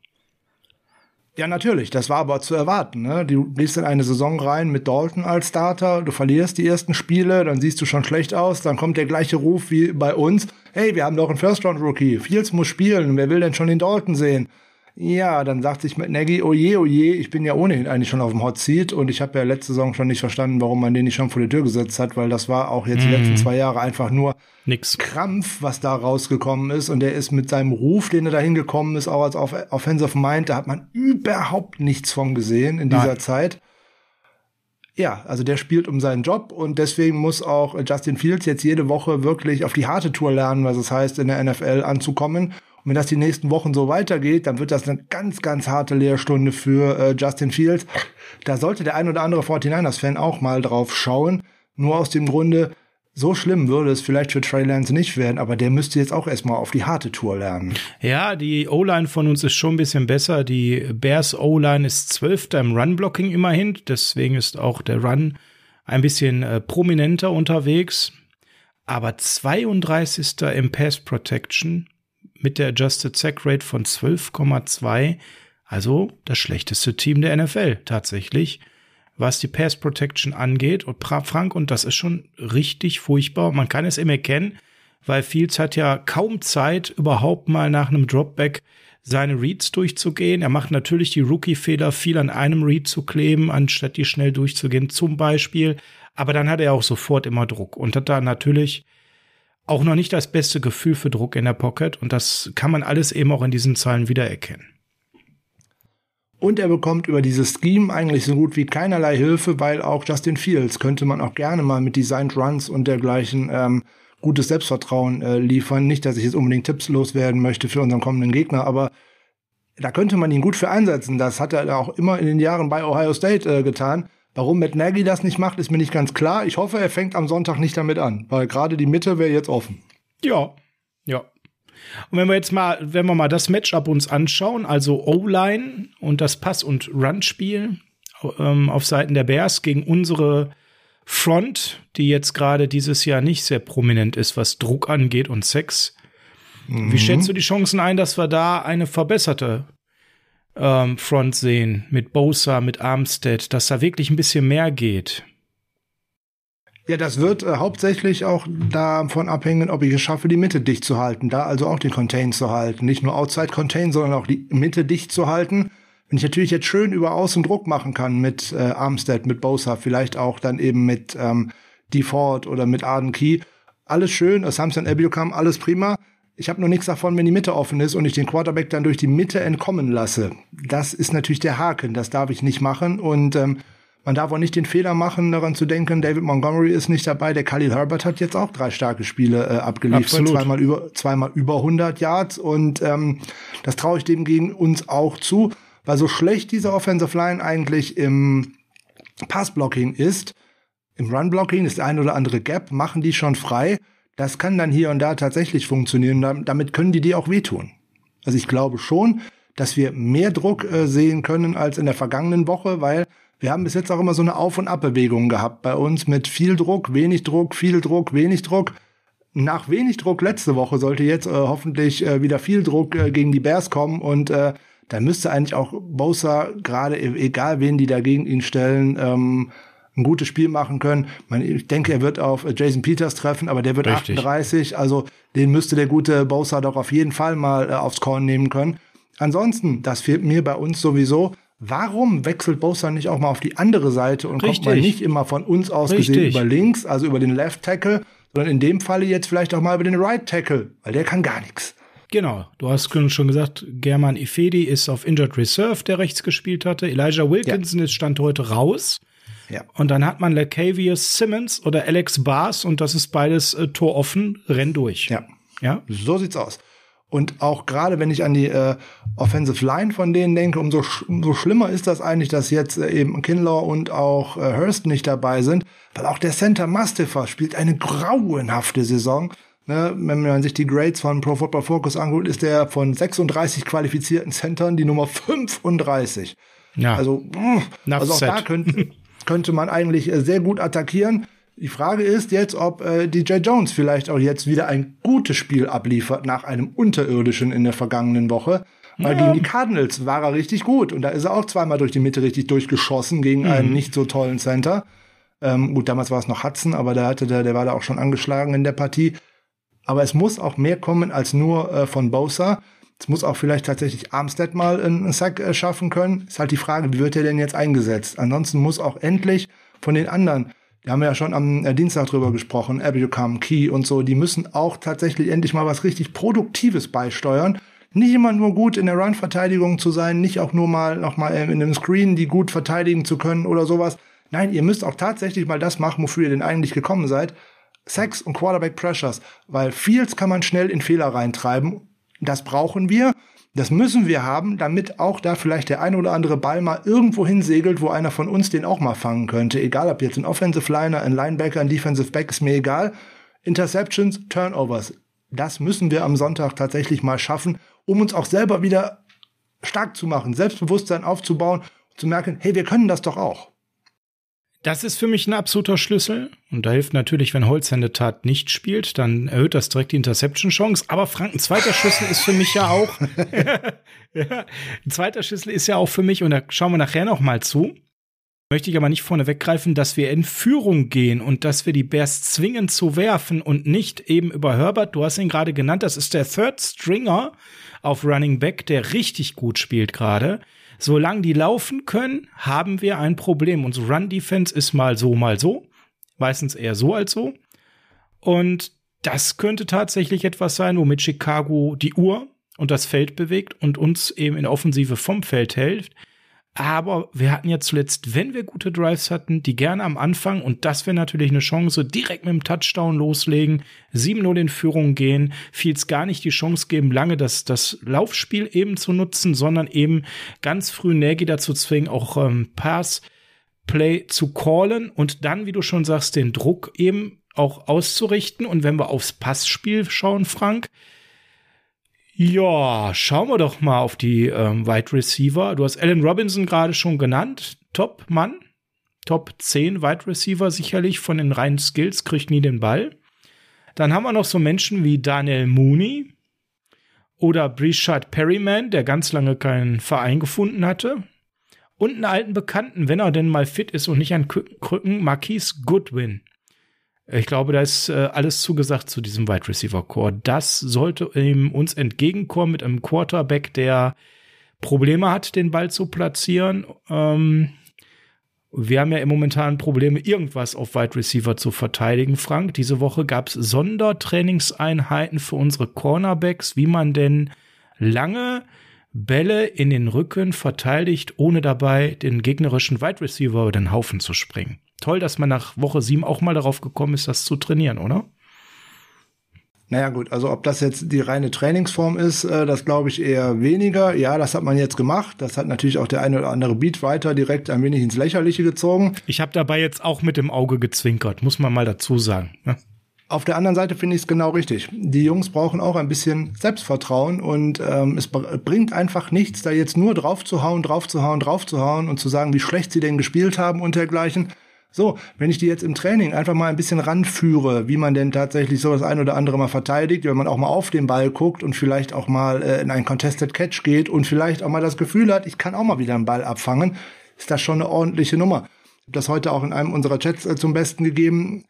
Ja, natürlich. Das war aber zu erwarten. Ne? Du gehst in eine Saison rein mit Dalton als Starter, du verlierst die ersten Spiele, dann siehst du schon schlecht aus, dann kommt der gleiche Ruf wie bei uns. Hey, wir haben doch einen First-Round-Rookie. Fields muss spielen. Wer will denn schon den Dalton sehen? Ja, dann sagt sich mit Nagy, oh je, oh je, ich bin ja ohnehin eigentlich schon auf dem Hot Seat und ich habe ja letzte Saison schon nicht verstanden, warum man den nicht schon vor die Tür gesetzt hat, weil das war auch jetzt mm. die letzten mhm. zwei Jahre einfach nur Nix. Krampf, was da rausgekommen ist und der ist mit seinem Ruf, den er da hingekommen ist, auch als Offensive Mind, da hat man überhaupt nichts von gesehen in dieser Nein. Zeit. Ja, also der spielt um seinen Job und deswegen muss auch Justin Fields jetzt jede Woche wirklich auf die harte Tour lernen, was es heißt, in der NFL anzukommen und wenn das die nächsten Wochen so weitergeht, dann wird das eine ganz, ganz harte Lehrstunde für äh, Justin Fields. Da sollte der ein oder andere 49ers-Fan auch mal drauf schauen. Nur aus dem Grunde, so schlimm würde es vielleicht für Trey Lance nicht werden, aber der müsste jetzt auch erstmal auf die harte Tour lernen. Ja, die O-Line von uns ist schon ein bisschen besser. Die Bears O-Line ist zwölfter im Run-Blocking immerhin. Deswegen ist auch der Run ein bisschen äh, prominenter unterwegs. Aber 32. im Pass Protection mit der Adjusted Sack Rate von 12,2. Also das schlechteste Team der NFL tatsächlich, was die Pass Protection angeht. Und Frank, und das ist schon richtig furchtbar. Man kann es immer erkennen, weil Fields hat ja kaum Zeit, überhaupt mal nach einem Dropback seine Reads durchzugehen. Er macht natürlich die Rookie-Fehler, viel an einem Read zu kleben, anstatt die schnell durchzugehen, zum Beispiel. Aber dann hat er auch sofort immer Druck und hat da natürlich auch noch nicht das beste Gefühl für Druck in der Pocket und das kann man alles eben auch in diesen Zahlen wiedererkennen. Und er bekommt über dieses Scheme eigentlich so gut wie keinerlei Hilfe, weil auch Justin Fields könnte man auch gerne mal mit Designed Runs und dergleichen ähm, gutes Selbstvertrauen äh, liefern. Nicht, dass ich jetzt unbedingt Tipps loswerden möchte für unseren kommenden Gegner, aber da könnte man ihn gut für einsetzen. Das hat er auch immer in den Jahren bei Ohio State äh, getan. Warum Matt Nagy das nicht macht, ist mir nicht ganz klar. Ich hoffe, er fängt am Sonntag nicht damit an, weil gerade die Mitte wäre jetzt offen. Ja, ja. Und wenn wir jetzt mal, wenn wir mal das Matchup uns anschauen, also O-Line und das Pass- und Run-Spiel ähm, auf Seiten der Bears gegen unsere Front, die jetzt gerade dieses Jahr nicht sehr prominent ist, was Druck angeht und Sex. Mhm. Wie schätzt du die Chancen ein, dass wir da eine verbesserte ähm, Front sehen, mit Bosa, mit Armstead, dass da wirklich ein bisschen mehr geht. Ja, das wird äh, hauptsächlich auch davon abhängen, ob ich es schaffe, die Mitte dicht zu halten, da also auch den Contain zu halten. Nicht nur Outside Contain, sondern auch die Mitte dicht zu halten. Wenn ich natürlich jetzt schön über Außen Druck machen kann mit äh, Armstead, mit Bosa, vielleicht auch dann eben mit ähm, DeFord oder mit Arden Key, alles schön, Samson Ebiokam, alles prima. Ich habe nur nichts davon, wenn die Mitte offen ist und ich den Quarterback dann durch die Mitte entkommen lasse. Das ist natürlich der Haken. Das darf ich nicht machen. Und ähm, man darf auch nicht den Fehler machen, daran zu denken, David Montgomery ist nicht dabei. Der Khalil Herbert hat jetzt auch drei starke Spiele äh, abgeliefert. Absolut. Zweimal über, zweimal über 100 Yards. Und ähm, das traue ich dem gegen uns auch zu. Weil so schlecht diese Offensive Line eigentlich im Passblocking ist, im Runblocking ist der ein oder andere Gap, machen die schon frei das kann dann hier und da tatsächlich funktionieren. Damit können die dir auch wehtun. Also ich glaube schon, dass wir mehr Druck äh, sehen können als in der vergangenen Woche, weil wir haben bis jetzt auch immer so eine Auf- und Abbewegung gehabt bei uns mit viel Druck, wenig Druck, viel Druck, wenig Druck. Nach wenig Druck letzte Woche sollte jetzt äh, hoffentlich äh, wieder viel Druck äh, gegen die Bears kommen und äh, da müsste eigentlich auch Bosa gerade e-, egal wen die dagegen ihn stellen ähm, ein gutes Spiel machen können. Ich denke, er wird auf Jason Peters treffen, aber der wird Richtig. 38, also den müsste der gute Bosa doch auf jeden Fall mal äh, aufs Korn nehmen können. Ansonsten, das fehlt mir bei uns sowieso. Warum wechselt Bosa nicht auch mal auf die andere Seite und Richtig. kommt mal nicht immer von uns aus Richtig. gesehen über links, also über den Left Tackle, sondern in dem Falle jetzt vielleicht auch mal über den Right Tackle, weil der kann gar nichts. Genau, du hast schon gesagt, German Ifedi ist auf Injured Reserve, der rechts gespielt hatte. Elijah Wilkinson ja. ist Stand heute raus. Ja. Und dann hat man Latavius Simmons oder Alex Bars und das ist beides äh, Tor offen, renn durch. Ja. Ja. So sieht's aus. Und auch gerade wenn ich an die äh, Offensive Line von denen denke, umso, sch umso schlimmer ist das eigentlich, dass jetzt äh, eben Kinlaw und auch äh, Hurst nicht dabei sind, weil auch der Center Mustafa spielt eine grauenhafte Saison. Ne, wenn man sich die Grades von Pro Football Focus anguckt, ist der von 36 qualifizierten Centern die Nummer 35. Ja. Also, mh, also auch da könnte, könnte man eigentlich äh, sehr gut attackieren. Die Frage ist jetzt, ob äh, DJ Jones vielleicht auch jetzt wieder ein gutes Spiel abliefert nach einem unterirdischen in der vergangenen Woche. Weil ja. gegen die Cardinals war er richtig gut. Und da ist er auch zweimal durch die Mitte richtig durchgeschossen gegen mhm. einen nicht so tollen Center. Ähm, gut, damals war es noch Hudson, aber der hatte der, der war da auch schon angeschlagen in der Partie. Aber es muss auch mehr kommen als nur äh, von Bosa. Es muss auch vielleicht tatsächlich Armstead mal einen Sack äh, schaffen können. Ist halt die Frage, wie wird er denn jetzt eingesetzt? Ansonsten muss auch endlich von den anderen, wir haben ja schon am äh, Dienstag drüber gesprochen, Abiocam, Key und so, die müssen auch tatsächlich endlich mal was richtig Produktives beisteuern. Nicht immer nur gut in der Run-Verteidigung zu sein, nicht auch nur mal noch mal in einem Screen, die gut verteidigen zu können oder sowas. Nein, ihr müsst auch tatsächlich mal das machen, wofür ihr denn eigentlich gekommen seid. Sex und Quarterback Pressures, weil Fields kann man schnell in Fehler reintreiben. Das brauchen wir. Das müssen wir haben, damit auch da vielleicht der ein oder andere Ball mal irgendwo hinsegelt, wo einer von uns den auch mal fangen könnte. Egal, ob jetzt ein Offensive Liner, ein Linebacker, ein Defensive Back, ist mir egal. Interceptions, Turnovers. Das müssen wir am Sonntag tatsächlich mal schaffen, um uns auch selber wieder stark zu machen, Selbstbewusstsein aufzubauen, zu merken, hey, wir können das doch auch. Das ist für mich ein absoluter Schlüssel. Und da hilft natürlich, wenn Holzhände Tat nicht spielt, dann erhöht das direkt die Interception-Chance. Aber Frank, ein zweiter Schlüssel ist für mich ja auch. ein zweiter Schlüssel ist ja auch für mich, und da schauen wir nachher noch mal zu. Möchte ich aber nicht vorne weggreifen, dass wir in Führung gehen und dass wir die Bears zwingen zu werfen und nicht eben über Herbert. Du hast ihn gerade genannt. Das ist der Third Stringer auf Running Back, der richtig gut spielt gerade. Solange die laufen können, haben wir ein Problem. Unsere Run-Defense ist mal so, mal so. Meistens eher so als so. Und das könnte tatsächlich etwas sein, womit Chicago die Uhr und das Feld bewegt und uns eben in Offensive vom Feld hält. Aber wir hatten ja zuletzt, wenn wir gute Drives hatten, die gerne am Anfang, und das wäre natürlich eine Chance, direkt mit dem Touchdown loslegen, 7-0 in Führung gehen, Fields gar nicht die Chance geben, lange das, das Laufspiel eben zu nutzen, sondern eben ganz früh Nagy dazu zwingen, auch ähm, Pass Play zu callen und dann, wie du schon sagst, den Druck eben auch auszurichten. Und wenn wir aufs Passspiel schauen, Frank, ja, schauen wir doch mal auf die ähm, Wide Receiver. Du hast Allen Robinson gerade schon genannt. Top Mann. Top 10 Wide Receiver sicherlich von den reinen Skills, kriegt nie den Ball. Dann haben wir noch so Menschen wie Daniel Mooney oder Brishad Perryman, der ganz lange keinen Verein gefunden hatte. Und einen alten Bekannten, wenn er denn mal fit ist und nicht an Krücken, Marquise Goodwin. Ich glaube, da ist äh, alles zugesagt zu diesem Wide Receiver Core. Das sollte ihm uns entgegenkommen mit einem Quarterback, der Probleme hat, den Ball zu platzieren. Ähm, wir haben ja im momentan Probleme, irgendwas auf Wide Receiver zu verteidigen, Frank. Diese Woche gab es Sondertrainingseinheiten für unsere Cornerbacks, wie man denn lange Bälle in den Rücken verteidigt, ohne dabei den gegnerischen Wide Receiver über den Haufen zu springen toll, dass man nach Woche 7 auch mal darauf gekommen ist, das zu trainieren, oder? Naja gut, also ob das jetzt die reine Trainingsform ist, äh, das glaube ich eher weniger. Ja, das hat man jetzt gemacht. Das hat natürlich auch der eine oder andere Beatwriter direkt ein wenig ins Lächerliche gezogen. Ich habe dabei jetzt auch mit dem Auge gezwinkert, muss man mal dazu sagen. Ne? Auf der anderen Seite finde ich es genau richtig. Die Jungs brauchen auch ein bisschen Selbstvertrauen und ähm, es bringt einfach nichts, da jetzt nur drauf zu hauen, drauf zu hauen, drauf zu hauen und zu sagen, wie schlecht sie denn gespielt haben und dergleichen. So, wenn ich die jetzt im Training einfach mal ein bisschen ranführe, wie man denn tatsächlich so das ein oder andere mal verteidigt, wenn man auch mal auf den Ball guckt und vielleicht auch mal äh, in einen Contested Catch geht und vielleicht auch mal das Gefühl hat, ich kann auch mal wieder einen Ball abfangen, ist das schon eine ordentliche Nummer. Ich habe das heute auch in einem unserer Chats äh, zum Besten gegeben.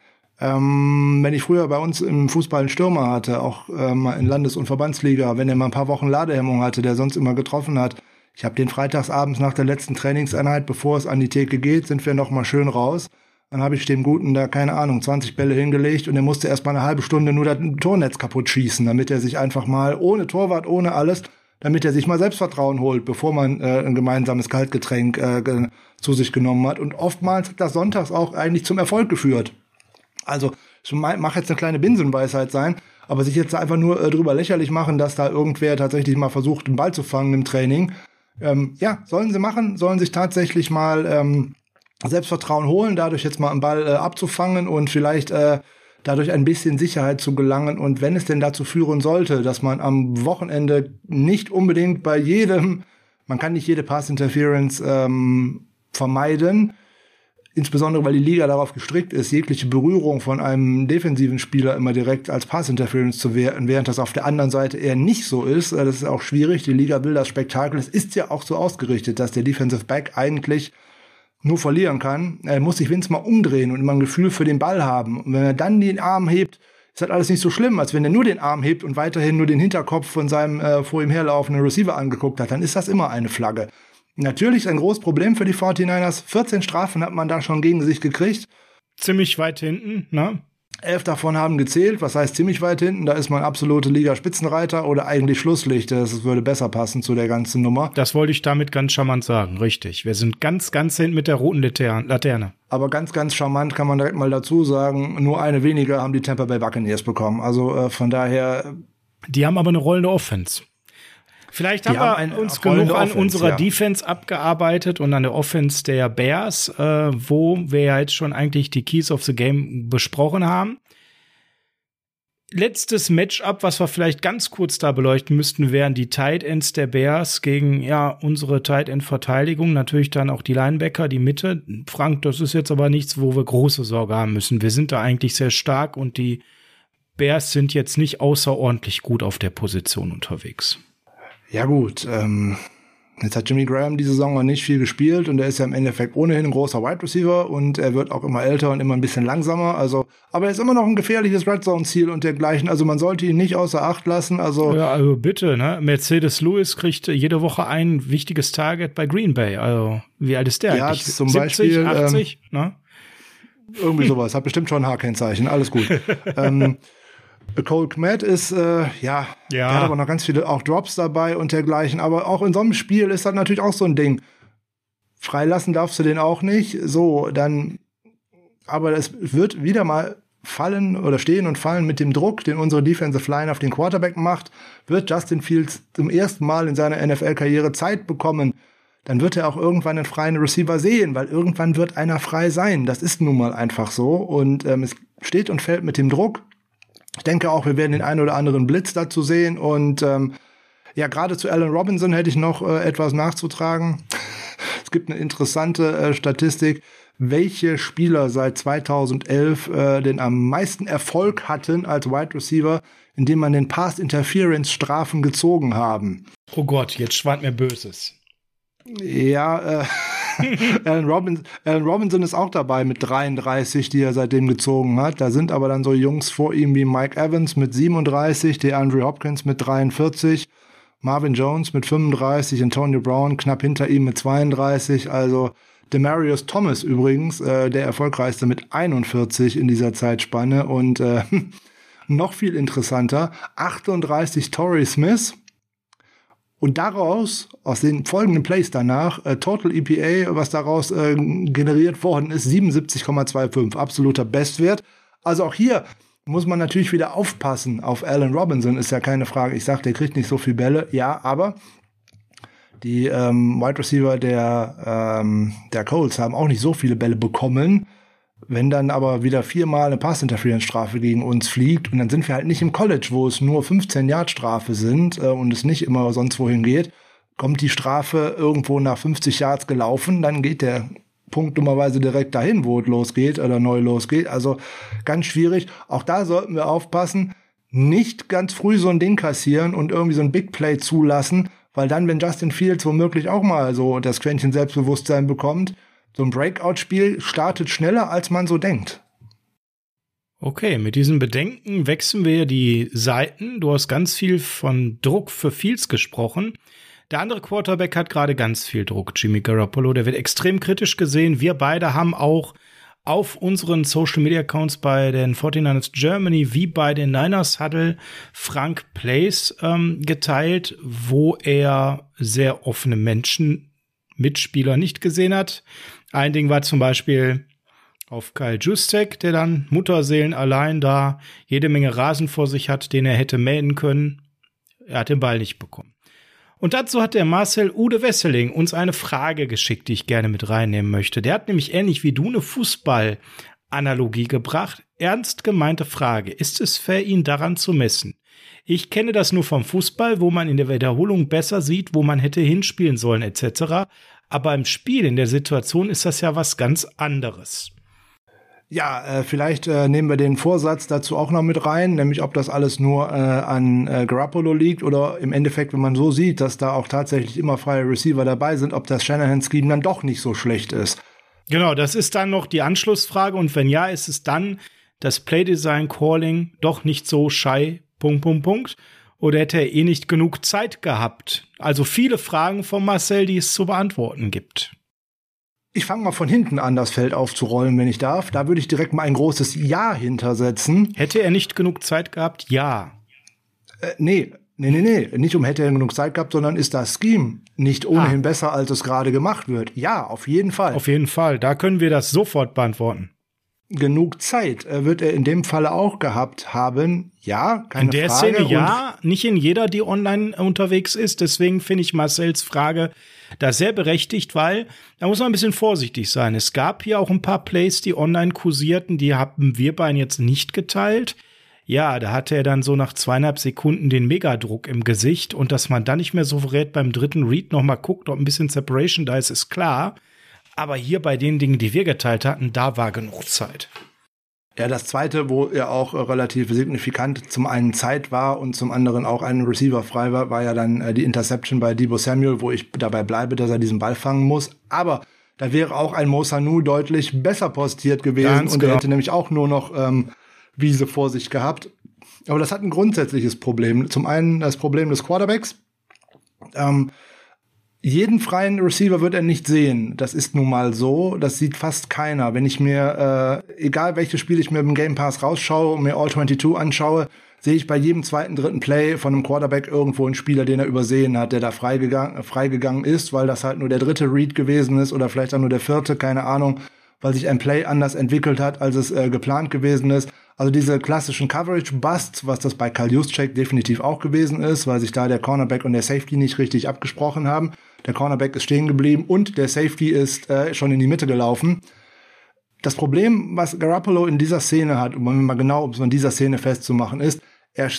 Ähm, wenn ich früher bei uns im Fußball einen Stürmer hatte, auch ähm, in Landes- und Verbandsliga, wenn er mal ein paar Wochen Ladehemmung hatte, der sonst immer getroffen hat, ich habe den freitagsabends nach der letzten Trainingseinheit, bevor es an die Theke geht, sind wir noch mal schön raus. Dann habe ich dem Guten da, keine Ahnung, 20 Bälle hingelegt und er musste erst mal eine halbe Stunde nur das Tornetz kaputt schießen, damit er sich einfach mal ohne Torwart, ohne alles, damit er sich mal Selbstvertrauen holt, bevor man äh, ein gemeinsames Kaltgetränk äh, zu sich genommen hat. Und oftmals hat das sonntags auch eigentlich zum Erfolg geführt. Also, ich mache jetzt eine kleine Binsenweisheit sein, aber sich jetzt einfach nur äh, drüber lächerlich machen, dass da irgendwer tatsächlich mal versucht, einen Ball zu fangen im Training, ähm, ja, sollen sie machen, sollen sich tatsächlich mal ähm, Selbstvertrauen holen, dadurch jetzt mal einen Ball äh, abzufangen und vielleicht äh, dadurch ein bisschen Sicherheit zu gelangen. Und wenn es denn dazu führen sollte, dass man am Wochenende nicht unbedingt bei jedem, man kann nicht jede Pass Interference ähm, vermeiden, insbesondere weil die Liga darauf gestrickt ist, jegliche Berührung von einem defensiven Spieler immer direkt als Pass-Interference zu werten, während das auf der anderen Seite eher nicht so ist. Äh, das ist auch schwierig. Die Liga will das Spektakel. Es ist ja auch so ausgerichtet, dass der Defensive Back eigentlich nur verlieren kann. Er muss sich wenigstens mal umdrehen und immer ein Gefühl für den Ball haben. Und wenn er dann den Arm hebt, ist das alles nicht so schlimm, als wenn er nur den Arm hebt und weiterhin nur den Hinterkopf von seinem äh, vor ihm herlaufenden Receiver angeguckt hat. Dann ist das immer eine Flagge. Natürlich ein großes Problem für die 49ers. 14 Strafen hat man da schon gegen sich gekriegt. Ziemlich weit hinten, ne? Elf davon haben gezählt, was heißt ziemlich weit hinten. Da ist man absolute Liga-Spitzenreiter oder eigentlich Schlusslicht. Das würde besser passen zu der ganzen Nummer. Das wollte ich damit ganz charmant sagen, richtig. Wir sind ganz, ganz hinten mit der roten Laterne. Aber ganz, ganz charmant kann man direkt mal dazu sagen, nur eine weniger haben die Tampa Bay Buccaneers bekommen. Also äh, von daher. Die haben aber eine rollende Offense. Vielleicht haben, haben wir uns genug an Offense, unserer ja. Defense abgearbeitet und an der Offense der Bears, äh, wo wir ja jetzt schon eigentlich die Keys of the Game besprochen haben. Letztes Matchup, was wir vielleicht ganz kurz da beleuchten müssten, wären die Tight Ends der Bears gegen ja unsere Tight End Verteidigung, natürlich dann auch die Linebacker, die Mitte. Frank, das ist jetzt aber nichts, wo wir große Sorge haben müssen. Wir sind da eigentlich sehr stark und die Bears sind jetzt nicht außerordentlich gut auf der Position unterwegs. Ja gut, ähm, jetzt hat Jimmy Graham die Saison noch nicht viel gespielt und er ist ja im Endeffekt ohnehin ein großer Wide Receiver und er wird auch immer älter und immer ein bisschen langsamer. Also, aber er ist immer noch ein gefährliches Red Zone Ziel und dergleichen. Also man sollte ihn nicht außer Acht lassen. Also ja, also bitte, ne? Mercedes Lewis kriegt jede Woche ein wichtiges Target bei Green Bay. Also wie alt ist der ja, eigentlich? zum 70, Beispiel 80, ähm, ne? Irgendwie sowas. Hat bestimmt schon ein H-Kennzeichen. Alles gut. ähm, Cole Kmet ist, äh, ja, ja, hat aber noch ganz viele auch Drops dabei und dergleichen. Aber auch in so einem Spiel ist das natürlich auch so ein Ding. Freilassen darfst du den auch nicht. So, dann, aber es wird wieder mal fallen oder stehen und fallen mit dem Druck, den unsere Defensive Line auf den Quarterback macht, wird Justin Fields zum ersten Mal in seiner NFL-Karriere Zeit bekommen. Dann wird er auch irgendwann einen freien Receiver sehen, weil irgendwann wird einer frei sein. Das ist nun mal einfach so. Und ähm, es steht und fällt mit dem Druck. Ich denke auch, wir werden den einen oder anderen Blitz dazu sehen. Und ähm, ja, gerade zu Alan Robinson hätte ich noch äh, etwas nachzutragen. es gibt eine interessante äh, Statistik, welche Spieler seit 2011 äh, den am meisten Erfolg hatten als Wide Receiver, indem man den Pass Interference Strafen gezogen haben. Oh Gott, jetzt schwant mir Böses. Ja, äh, Alan, Robinson, Alan Robinson ist auch dabei mit 33, die er seitdem gezogen hat. Da sind aber dann so Jungs vor ihm wie Mike Evans mit 37, der Andrew Hopkins mit 43, Marvin Jones mit 35, Antonio Brown knapp hinter ihm mit 32. Also Demarius Thomas übrigens, äh, der erfolgreichste mit 41 in dieser Zeitspanne. Und äh, noch viel interessanter, 38 Torrey Smith und daraus, aus den folgenden Plays danach, äh, Total EPA, was daraus äh, generiert worden ist, 77,25, absoluter Bestwert. Also auch hier muss man natürlich wieder aufpassen auf Allen Robinson, ist ja keine Frage. Ich sag, der kriegt nicht so viel Bälle, ja, aber die ähm, Wide Receiver der, ähm, der Colts haben auch nicht so viele Bälle bekommen. Wenn dann aber wieder viermal eine Pass-Interference-Strafe gegen uns fliegt und dann sind wir halt nicht im College, wo es nur 15 Yard Strafe sind äh, und es nicht immer sonst wohin geht, kommt die Strafe irgendwo nach 50 Yards gelaufen, dann geht der Punkt dummerweise direkt dahin, wo es losgeht oder neu losgeht. Also ganz schwierig. Auch da sollten wir aufpassen, nicht ganz früh so ein Ding kassieren und irgendwie so ein Big Play zulassen, weil dann, wenn Justin Fields womöglich auch mal so das Quäntchen Selbstbewusstsein bekommt, so ein Breakout-Spiel startet schneller, als man so denkt. Okay, mit diesen Bedenken wechseln wir die Seiten. Du hast ganz viel von Druck für Fields gesprochen. Der andere Quarterback hat gerade ganz viel Druck, Jimmy Garoppolo. Der wird extrem kritisch gesehen. Wir beide haben auch auf unseren Social Media Accounts bei den 49ers Germany wie bei den Niners Huddle Frank Place ähm, geteilt, wo er sehr offene Menschen, Mitspieler nicht gesehen hat. Ein Ding war zum Beispiel auf Kyle Justek, der dann Mutterseelen allein da jede Menge Rasen vor sich hat, den er hätte mähen können. Er hat den Ball nicht bekommen. Und dazu hat der Marcel Ude Wesseling uns eine Frage geschickt, die ich gerne mit reinnehmen möchte. Der hat nämlich ähnlich wie du eine Fußballanalogie gebracht. Ernst gemeinte Frage. Ist es fair, ihn daran zu messen? Ich kenne das nur vom Fußball, wo man in der Wiederholung besser sieht, wo man hätte hinspielen sollen etc. aber im Spiel, in der Situation ist das ja was ganz anderes. Ja, äh, vielleicht äh, nehmen wir den Vorsatz dazu auch noch mit rein, nämlich ob das alles nur äh, an äh, Garoppolo liegt oder im Endeffekt, wenn man so sieht, dass da auch tatsächlich immer freie Receiver dabei sind, ob das Shanahan-Scheme dann doch nicht so schlecht ist. Genau, das ist dann noch die Anschlussfrage und wenn ja, ist es dann das Playdesign Calling doch nicht so shy, Punkt, Punkt, Punkt. Oder hätte er eh nicht genug Zeit gehabt? Also viele Fragen von Marcel, die es zu beantworten gibt. Ich fange mal von hinten an, das Feld aufzurollen, wenn ich darf. Da würde ich direkt mal ein großes Ja hintersetzen. Hätte er nicht genug Zeit gehabt? Ja. Äh, nee, nee, nee, nee. Nicht um hätte er genug Zeit gehabt, sondern ist das Scheme nicht ohnehin ah. besser, als es gerade gemacht wird? Ja, auf jeden Fall. Auf jeden Fall. Da können wir das sofort beantworten. Genug Zeit äh, wird er in dem Falle auch gehabt haben. Ja, keine In der Frage. Szene ja, nicht in jeder, die online unterwegs ist. Deswegen finde ich Marcells Frage da sehr berechtigt, weil da muss man ein bisschen vorsichtig sein. Es gab hier auch ein paar Plays, die online kursierten, die haben wir beiden jetzt nicht geteilt. Ja, da hatte er dann so nach zweieinhalb Sekunden den Megadruck im Gesicht und dass man dann nicht mehr so verrät beim dritten Read nochmal guckt, ob ein bisschen Separation da ist, ist klar. Aber hier bei den Dingen, die wir geteilt hatten, da war genug Zeit. Ja, das zweite, wo er auch äh, relativ signifikant zum einen Zeit war und zum anderen auch ein Receiver frei war, war ja dann äh, die Interception bei Debo Samuel, wo ich dabei bleibe, dass er diesen Ball fangen muss. Aber da wäre auch ein Mo Sanu deutlich besser postiert gewesen Ganz und genau. er hätte nämlich auch nur noch ähm, Wiese vor sich gehabt. Aber das hat ein grundsätzliches Problem. Zum einen das Problem des Quarterbacks. Ähm, jeden freien Receiver wird er nicht sehen. Das ist nun mal so. Das sieht fast keiner. Wenn ich mir, äh, egal welches Spiel ich mir im Game Pass rausschaue und mir All 22 anschaue, sehe ich bei jedem zweiten, dritten Play von einem Quarterback irgendwo einen Spieler, den er übersehen hat, der da freigegangen, freigegangen ist, weil das halt nur der dritte Read gewesen ist oder vielleicht auch nur der vierte, keine Ahnung, weil sich ein Play anders entwickelt hat, als es äh, geplant gewesen ist. Also diese klassischen Coverage-Busts, was das bei Karl Juszczyk definitiv auch gewesen ist, weil sich da der Cornerback und der Safety nicht richtig abgesprochen haben der Cornerback ist stehen geblieben und der Safety ist äh, schon in die Mitte gelaufen. Das Problem, was Garoppolo in dieser Szene hat, um mal genau, um es an dieser Szene festzumachen, ist, er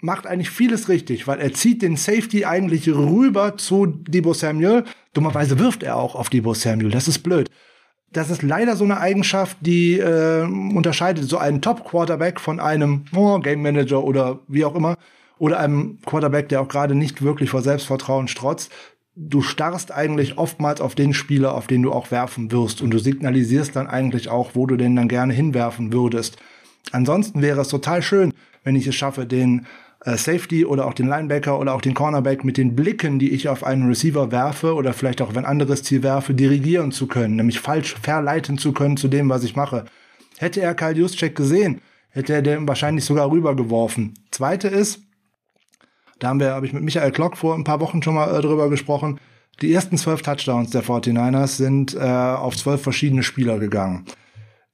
macht eigentlich vieles richtig, weil er zieht den Safety eigentlich rüber zu Debo Samuel. Dummerweise wirft er auch auf Debo Samuel. Das ist blöd. Das ist leider so eine Eigenschaft, die äh, unterscheidet so einen Top-Quarterback von einem oh, Game Manager oder wie auch immer oder einem Quarterback, der auch gerade nicht wirklich vor Selbstvertrauen strotzt du starrst eigentlich oftmals auf den Spieler, auf den du auch werfen wirst. Und du signalisierst dann eigentlich auch, wo du den dann gerne hinwerfen würdest. Ansonsten wäre es total schön, wenn ich es schaffe, den äh, Safety oder auch den Linebacker oder auch den Cornerback mit den Blicken, die ich auf einen Receiver werfe oder vielleicht auch ein anderes Ziel werfe, dirigieren zu können, nämlich falsch verleiten zu können zu dem, was ich mache. Hätte er Kyle Juszczyk gesehen, hätte er den wahrscheinlich sogar rübergeworfen. Zweite ist, da haben wir, habe ich mit Michael Klock vor ein paar Wochen schon mal äh, drüber gesprochen. Die ersten zwölf Touchdowns der 49ers sind äh, auf zwölf verschiedene Spieler gegangen.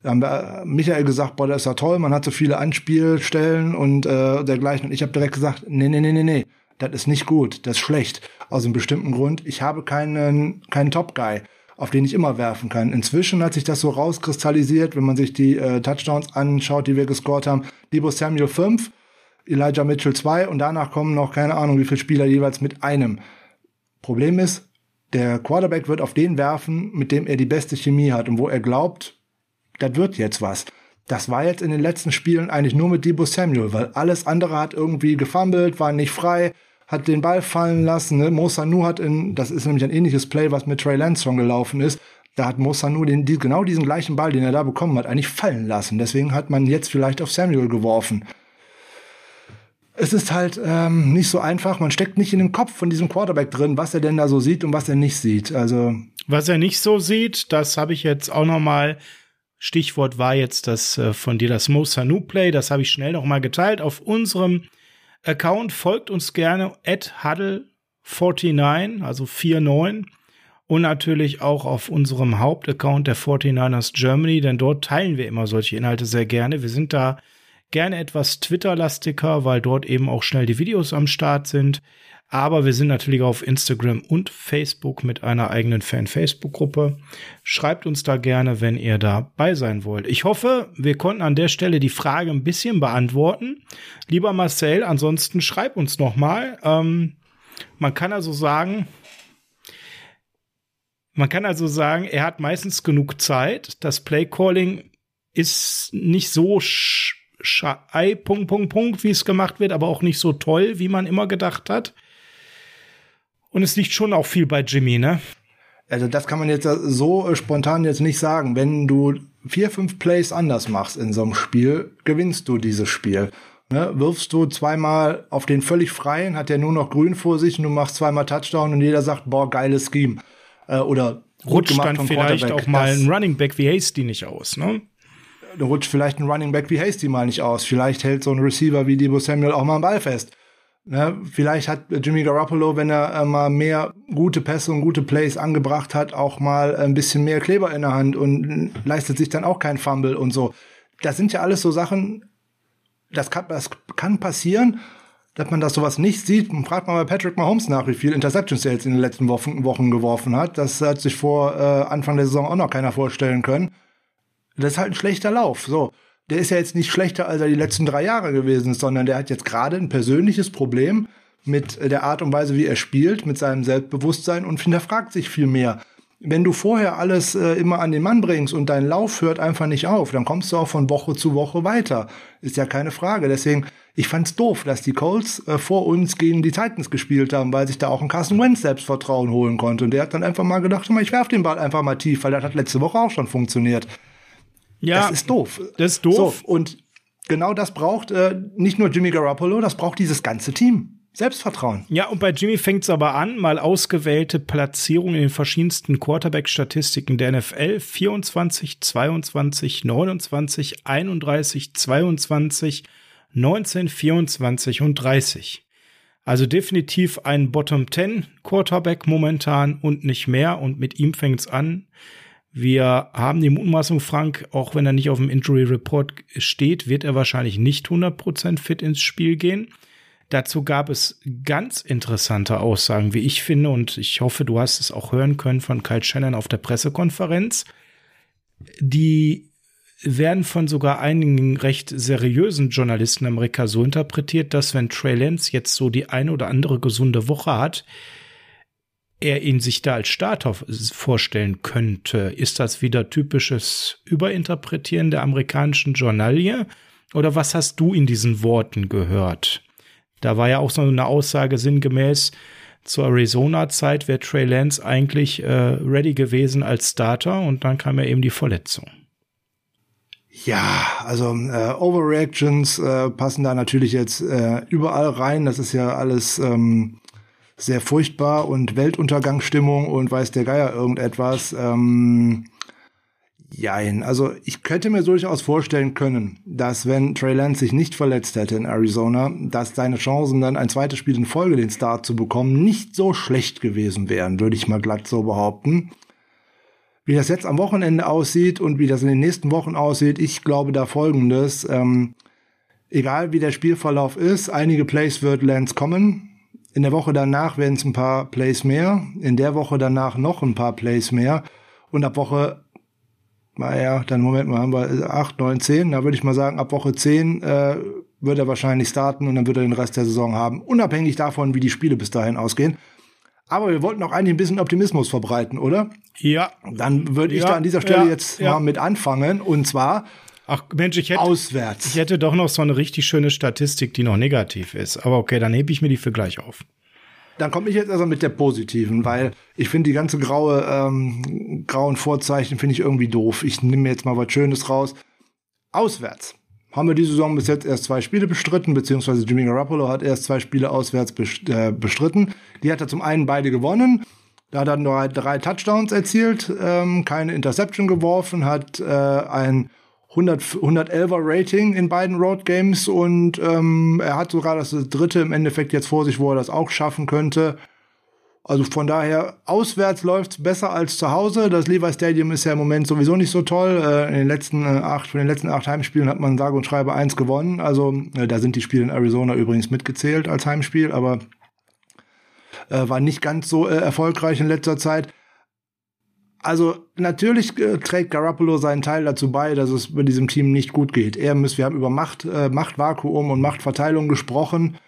Da haben wir, äh, Michael gesagt, boah, das ist ja toll, man hat so viele Anspielstellen und äh, dergleichen. Und ich habe direkt gesagt, nee, nee, nee, nee, nee, das ist nicht gut, das ist schlecht. Aus einem bestimmten Grund. Ich habe keinen, keinen Top-Guy auf den ich immer werfen kann. Inzwischen hat sich das so rauskristallisiert, wenn man sich die äh, Touchdowns anschaut, die wir gescored haben. Debo Samuel 5, Elijah Mitchell 2 und danach kommen noch keine Ahnung wie viele Spieler jeweils mit einem. Problem ist, der Quarterback wird auf den werfen, mit dem er die beste Chemie hat und wo er glaubt, das wird jetzt was. Das war jetzt in den letzten Spielen eigentlich nur mit Debo Samuel, weil alles andere hat irgendwie gefummelt, war nicht frei, hat den Ball fallen lassen. Ne? Mo Sanu hat in, das ist nämlich ein ähnliches Play, was mit Trey Lance gelaufen ist. Da hat Mo Sanu den, die, genau diesen gleichen Ball, den er da bekommen hat, eigentlich fallen lassen. Deswegen hat man jetzt vielleicht auf Samuel geworfen es ist halt ähm, nicht so einfach. Man steckt nicht in den Kopf von diesem Quarterback drin, was er denn da so sieht und was er nicht sieht. Also was er nicht so sieht, das habe ich jetzt auch noch mal. Stichwort war jetzt das äh, von dir das Mo Sanu Play. Das habe ich schnell noch mal geteilt auf unserem Account. Folgt uns gerne at huddle49, also 49 und natürlich auch auf unserem Hauptaccount der 49ers Germany, denn dort teilen wir immer solche Inhalte sehr gerne. Wir sind da gerne etwas Twitter-lastiger, weil dort eben auch schnell die Videos am Start sind. Aber wir sind natürlich auf Instagram und Facebook mit einer eigenen Fan-Facebook-Gruppe. Schreibt uns da gerne, wenn ihr dabei sein wollt. Ich hoffe, wir konnten an der Stelle die Frage ein bisschen beantworten. Lieber Marcel, ansonsten schreib uns noch mal. Ähm, man kann also sagen, Man kann also sagen, er hat meistens genug Zeit. Das Playcalling ist nicht so Ei, Punkt, Punkt, Punkt, wie es gemacht wird, aber auch nicht so toll, wie man immer gedacht hat. Und es liegt schon auch viel bei Jimmy, ne? Also das kann man jetzt so äh, spontan jetzt nicht sagen. Wenn du vier, fünf Plays anders machst in so einem Spiel, gewinnst du dieses Spiel. Ne, wirfst du zweimal auf den völlig freien, hat der nur noch grün vor sich und du machst zweimal Touchdown und jeder sagt, boah, geiles Scheme. Äh, oder rutscht dann vielleicht auch mal ein Running Back wie Hasty nicht aus, ne? rutscht vielleicht ein Running Back wie Hasty mal nicht aus. Vielleicht hält so ein Receiver wie Debo Samuel auch mal einen Ball fest. Ne, vielleicht hat Jimmy Garoppolo, wenn er äh, mal mehr gute Pässe und gute Plays angebracht hat, auch mal ein bisschen mehr Kleber in der Hand und leistet sich dann auch kein Fumble und so. Das sind ja alles so Sachen, das kann, das kann passieren, dass man das sowas nicht sieht. Man fragt mal bei Patrick Mahomes nach, wie viel Interceptions er jetzt in den letzten Wochen, Wochen geworfen hat. Das hat sich vor äh, Anfang der Saison auch noch keiner vorstellen können. Das ist halt ein schlechter Lauf. So der ist ja jetzt nicht schlechter, als er die letzten drei Jahre gewesen ist, sondern der hat jetzt gerade ein persönliches Problem mit der Art und Weise, wie er spielt, mit seinem Selbstbewusstsein und hinterfragt sich viel mehr. Wenn du vorher alles äh, immer an den Mann bringst und dein Lauf hört einfach nicht auf, dann kommst du auch von Woche zu Woche weiter. Ist ja keine Frage. Deswegen, ich fand's doof, dass die Colts äh, vor uns gegen die Titans gespielt haben, weil sich da auch ein Carson Wentz Selbstvertrauen holen konnte. Und der hat dann einfach mal gedacht, ich werf den Ball einfach mal tief, weil das hat letzte Woche auch schon funktioniert. Ja, das ist doof. Das ist doof. So, und genau das braucht äh, nicht nur Jimmy Garoppolo, das braucht dieses ganze Team. Selbstvertrauen. Ja, und bei Jimmy fängt es aber an, mal ausgewählte Platzierungen in den verschiedensten Quarterback-Statistiken der NFL. 24, 22, 29, 31, 22, 19, 24 und 30. Also definitiv ein Bottom 10 Quarterback momentan und nicht mehr. Und mit ihm fängt es an. Wir haben die Mutmaßung, Frank, auch wenn er nicht auf dem Injury Report steht, wird er wahrscheinlich nicht 100% fit ins Spiel gehen. Dazu gab es ganz interessante Aussagen, wie ich finde, und ich hoffe, du hast es auch hören können von Kyle Shannon auf der Pressekonferenz. Die werden von sogar einigen recht seriösen Journalisten in Amerika so interpretiert, dass wenn Trey Lance jetzt so die eine oder andere gesunde Woche hat, er ihn sich da als Starter vorstellen könnte. Ist das wieder typisches Überinterpretieren der amerikanischen Journalie? Oder was hast du in diesen Worten gehört? Da war ja auch so eine Aussage sinngemäß, zur Arizona-Zeit wäre Trey Lance eigentlich äh, ready gewesen als Starter und dann kam ja eben die Verletzung. Ja, also äh, Overreactions äh, passen da natürlich jetzt äh, überall rein. Das ist ja alles ähm, sehr furchtbar und Weltuntergangsstimmung und weiß der Geier irgendetwas. Ähm, Jein, also ich könnte mir durchaus vorstellen können, dass wenn Trey Lance sich nicht verletzt hätte in Arizona, dass seine Chancen dann ein zweites Spiel in Folge den Start zu bekommen nicht so schlecht gewesen wären, würde ich mal glatt so behaupten. Wie das jetzt am Wochenende aussieht und wie das in den nächsten Wochen aussieht, ich glaube da folgendes. Ähm, egal wie der Spielverlauf ist, einige Plays wird Lance kommen. In der Woche danach werden es ein paar Plays mehr. In der Woche danach noch ein paar Plays mehr. Und ab Woche, naja, dann Moment mal, haben wir 8, 9, 10. Da würde ich mal sagen, ab Woche 10 äh, wird er wahrscheinlich starten und dann wird er den Rest der Saison haben. Unabhängig davon, wie die Spiele bis dahin ausgehen. Aber wir wollten auch eigentlich ein bisschen Optimismus verbreiten, oder? Ja. Dann würde ich ja, da an dieser Stelle ja, jetzt ja. mal mit anfangen. Und zwar Ach Mensch, ich hätte, auswärts. Ich hätte doch noch so eine richtig schöne Statistik, die noch negativ ist. Aber okay, dann hebe ich mir die für gleich auf. Dann komme ich jetzt also mit der positiven, weil ich finde die ganze graue, ähm, grauen Vorzeichen finde ich irgendwie doof. Ich nehme mir jetzt mal was Schönes raus. Auswärts haben wir diese Saison bis jetzt erst zwei Spiele bestritten, beziehungsweise Jimmy Garoppolo hat erst zwei Spiele auswärts äh, bestritten. Die hat er zum einen beide gewonnen. Da hat er nur drei Touchdowns erzielt, ähm, keine Interception geworfen, hat äh, ein 100, 111er Rating in beiden Road Games und ähm, er hat sogar das dritte im Endeffekt jetzt vor sich, wo er das auch schaffen könnte. Also von daher, auswärts läuft's besser als zu Hause. Das Levi Stadium ist ja im Moment sowieso nicht so toll. Äh, in den letzten äh, acht, von den letzten acht Heimspielen hat man sage und schreibe eins gewonnen. Also äh, da sind die Spiele in Arizona übrigens mitgezählt als Heimspiel, aber äh, war nicht ganz so äh, erfolgreich in letzter Zeit. Also natürlich äh, trägt Garoppolo seinen Teil dazu bei, dass es bei diesem Team nicht gut geht. Er muss, wir haben über Macht, äh, Machtvakuum und Machtverteilung gesprochen.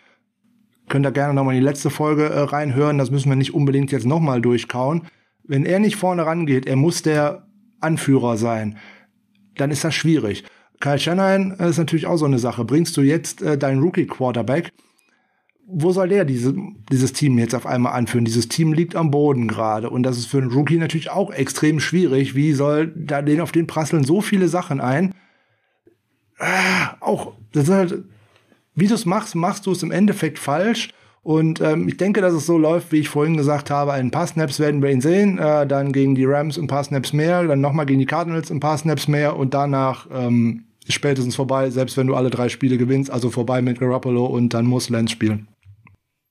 Könnt ihr gerne nochmal in die letzte Folge äh, reinhören. Das müssen wir nicht unbedingt jetzt nochmal durchkauen. wenn er nicht vorne rangeht, er muss der Anführer sein, dann ist das schwierig. Kyle Shanahan ist natürlich auch so eine Sache. Bringst du jetzt äh, deinen Rookie-Quarterback, wo soll der diese, dieses Team jetzt auf einmal anführen? Dieses Team liegt am Boden gerade und das ist für einen Rookie natürlich auch extrem schwierig. Wie soll da den auf den prasseln so viele Sachen ein? Ah, auch, das ist halt, wie du es machst, machst du es im Endeffekt falsch. Und ähm, ich denke, dass es so läuft, wie ich vorhin gesagt habe. Ein paar Snaps werden wir ihn sehen, äh, dann gegen die Rams ein paar Snaps mehr, dann nochmal gegen die Cardinals ein paar Snaps mehr und danach ähm, ist spätestens vorbei, selbst wenn du alle drei Spiele gewinnst, also vorbei mit Garoppolo und dann muss Lance spielen.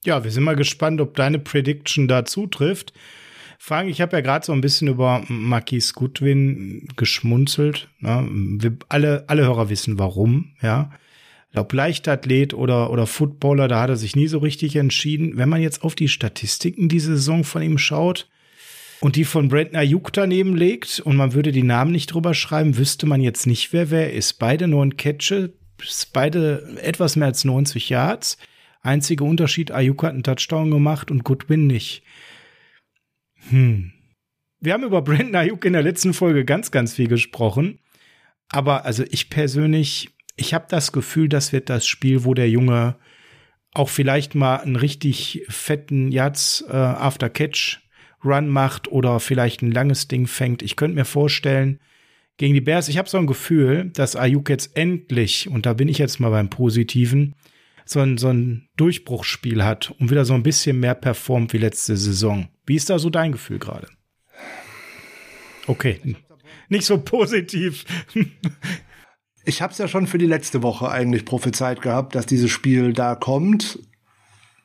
Ja, wir sind mal gespannt, ob deine Prediction da zutrifft. Frank, ich habe ja gerade so ein bisschen über Marquis Goodwin geschmunzelt. Ne? Wir alle, alle Hörer wissen warum, ja ob Leichtathlet oder, oder Footballer, da hat er sich nie so richtig entschieden. Wenn man jetzt auf die Statistiken diese Saison von ihm schaut und die von Brandon Ayuk daneben legt und man würde die Namen nicht drüber schreiben, wüsste man jetzt nicht, wer wer ist. Beide neun Catches, beide etwas mehr als 90 Yards. Einziger Unterschied, Ayuk hat einen Touchdown gemacht und Goodwin nicht. Hm. Wir haben über Brandon Ayuk in der letzten Folge ganz, ganz viel gesprochen. Aber also ich persönlich ich habe das Gefühl, das wird das Spiel, wo der Junge auch vielleicht mal einen richtig fetten Yards äh, After Catch Run macht oder vielleicht ein langes Ding fängt. Ich könnte mir vorstellen, gegen die Bears, ich habe so ein Gefühl, dass Ayuk jetzt endlich, und da bin ich jetzt mal beim Positiven, so ein, so ein Durchbruchsspiel hat und wieder so ein bisschen mehr performt wie letzte Saison. Wie ist da so dein Gefühl gerade? Okay, nicht so positiv. ich habe es ja schon für die letzte Woche eigentlich prophezeit gehabt, dass dieses Spiel da kommt.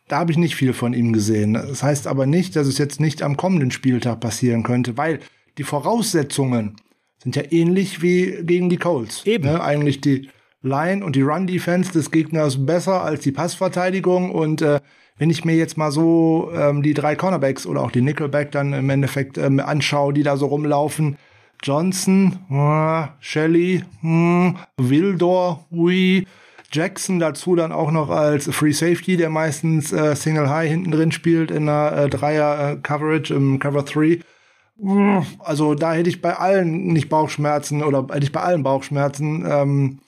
Da habe ich nicht viel von ihm gesehen. Das heißt aber nicht, dass es jetzt nicht am kommenden Spieltag passieren könnte, weil die Voraussetzungen sind ja ähnlich wie gegen die Colts. Eben. Ne? Eigentlich die Line und die Run-Defense des Gegners besser als die Passverteidigung. Und äh, wenn ich mir jetzt mal so ähm, die drei Cornerbacks oder auch die Nickelback dann im Endeffekt ähm, anschaue, die da so rumlaufen, Johnson, äh, Shelley, hm, Wildor, ui, Jackson dazu dann auch noch als Free Safety, der meistens äh, Single High hinten drin spielt in einer äh, Dreier äh, im Cover 3. Also da hätte ich bei allen nicht Bauchschmerzen oder hätte ich bei allen Bauchschmerzen, ähm,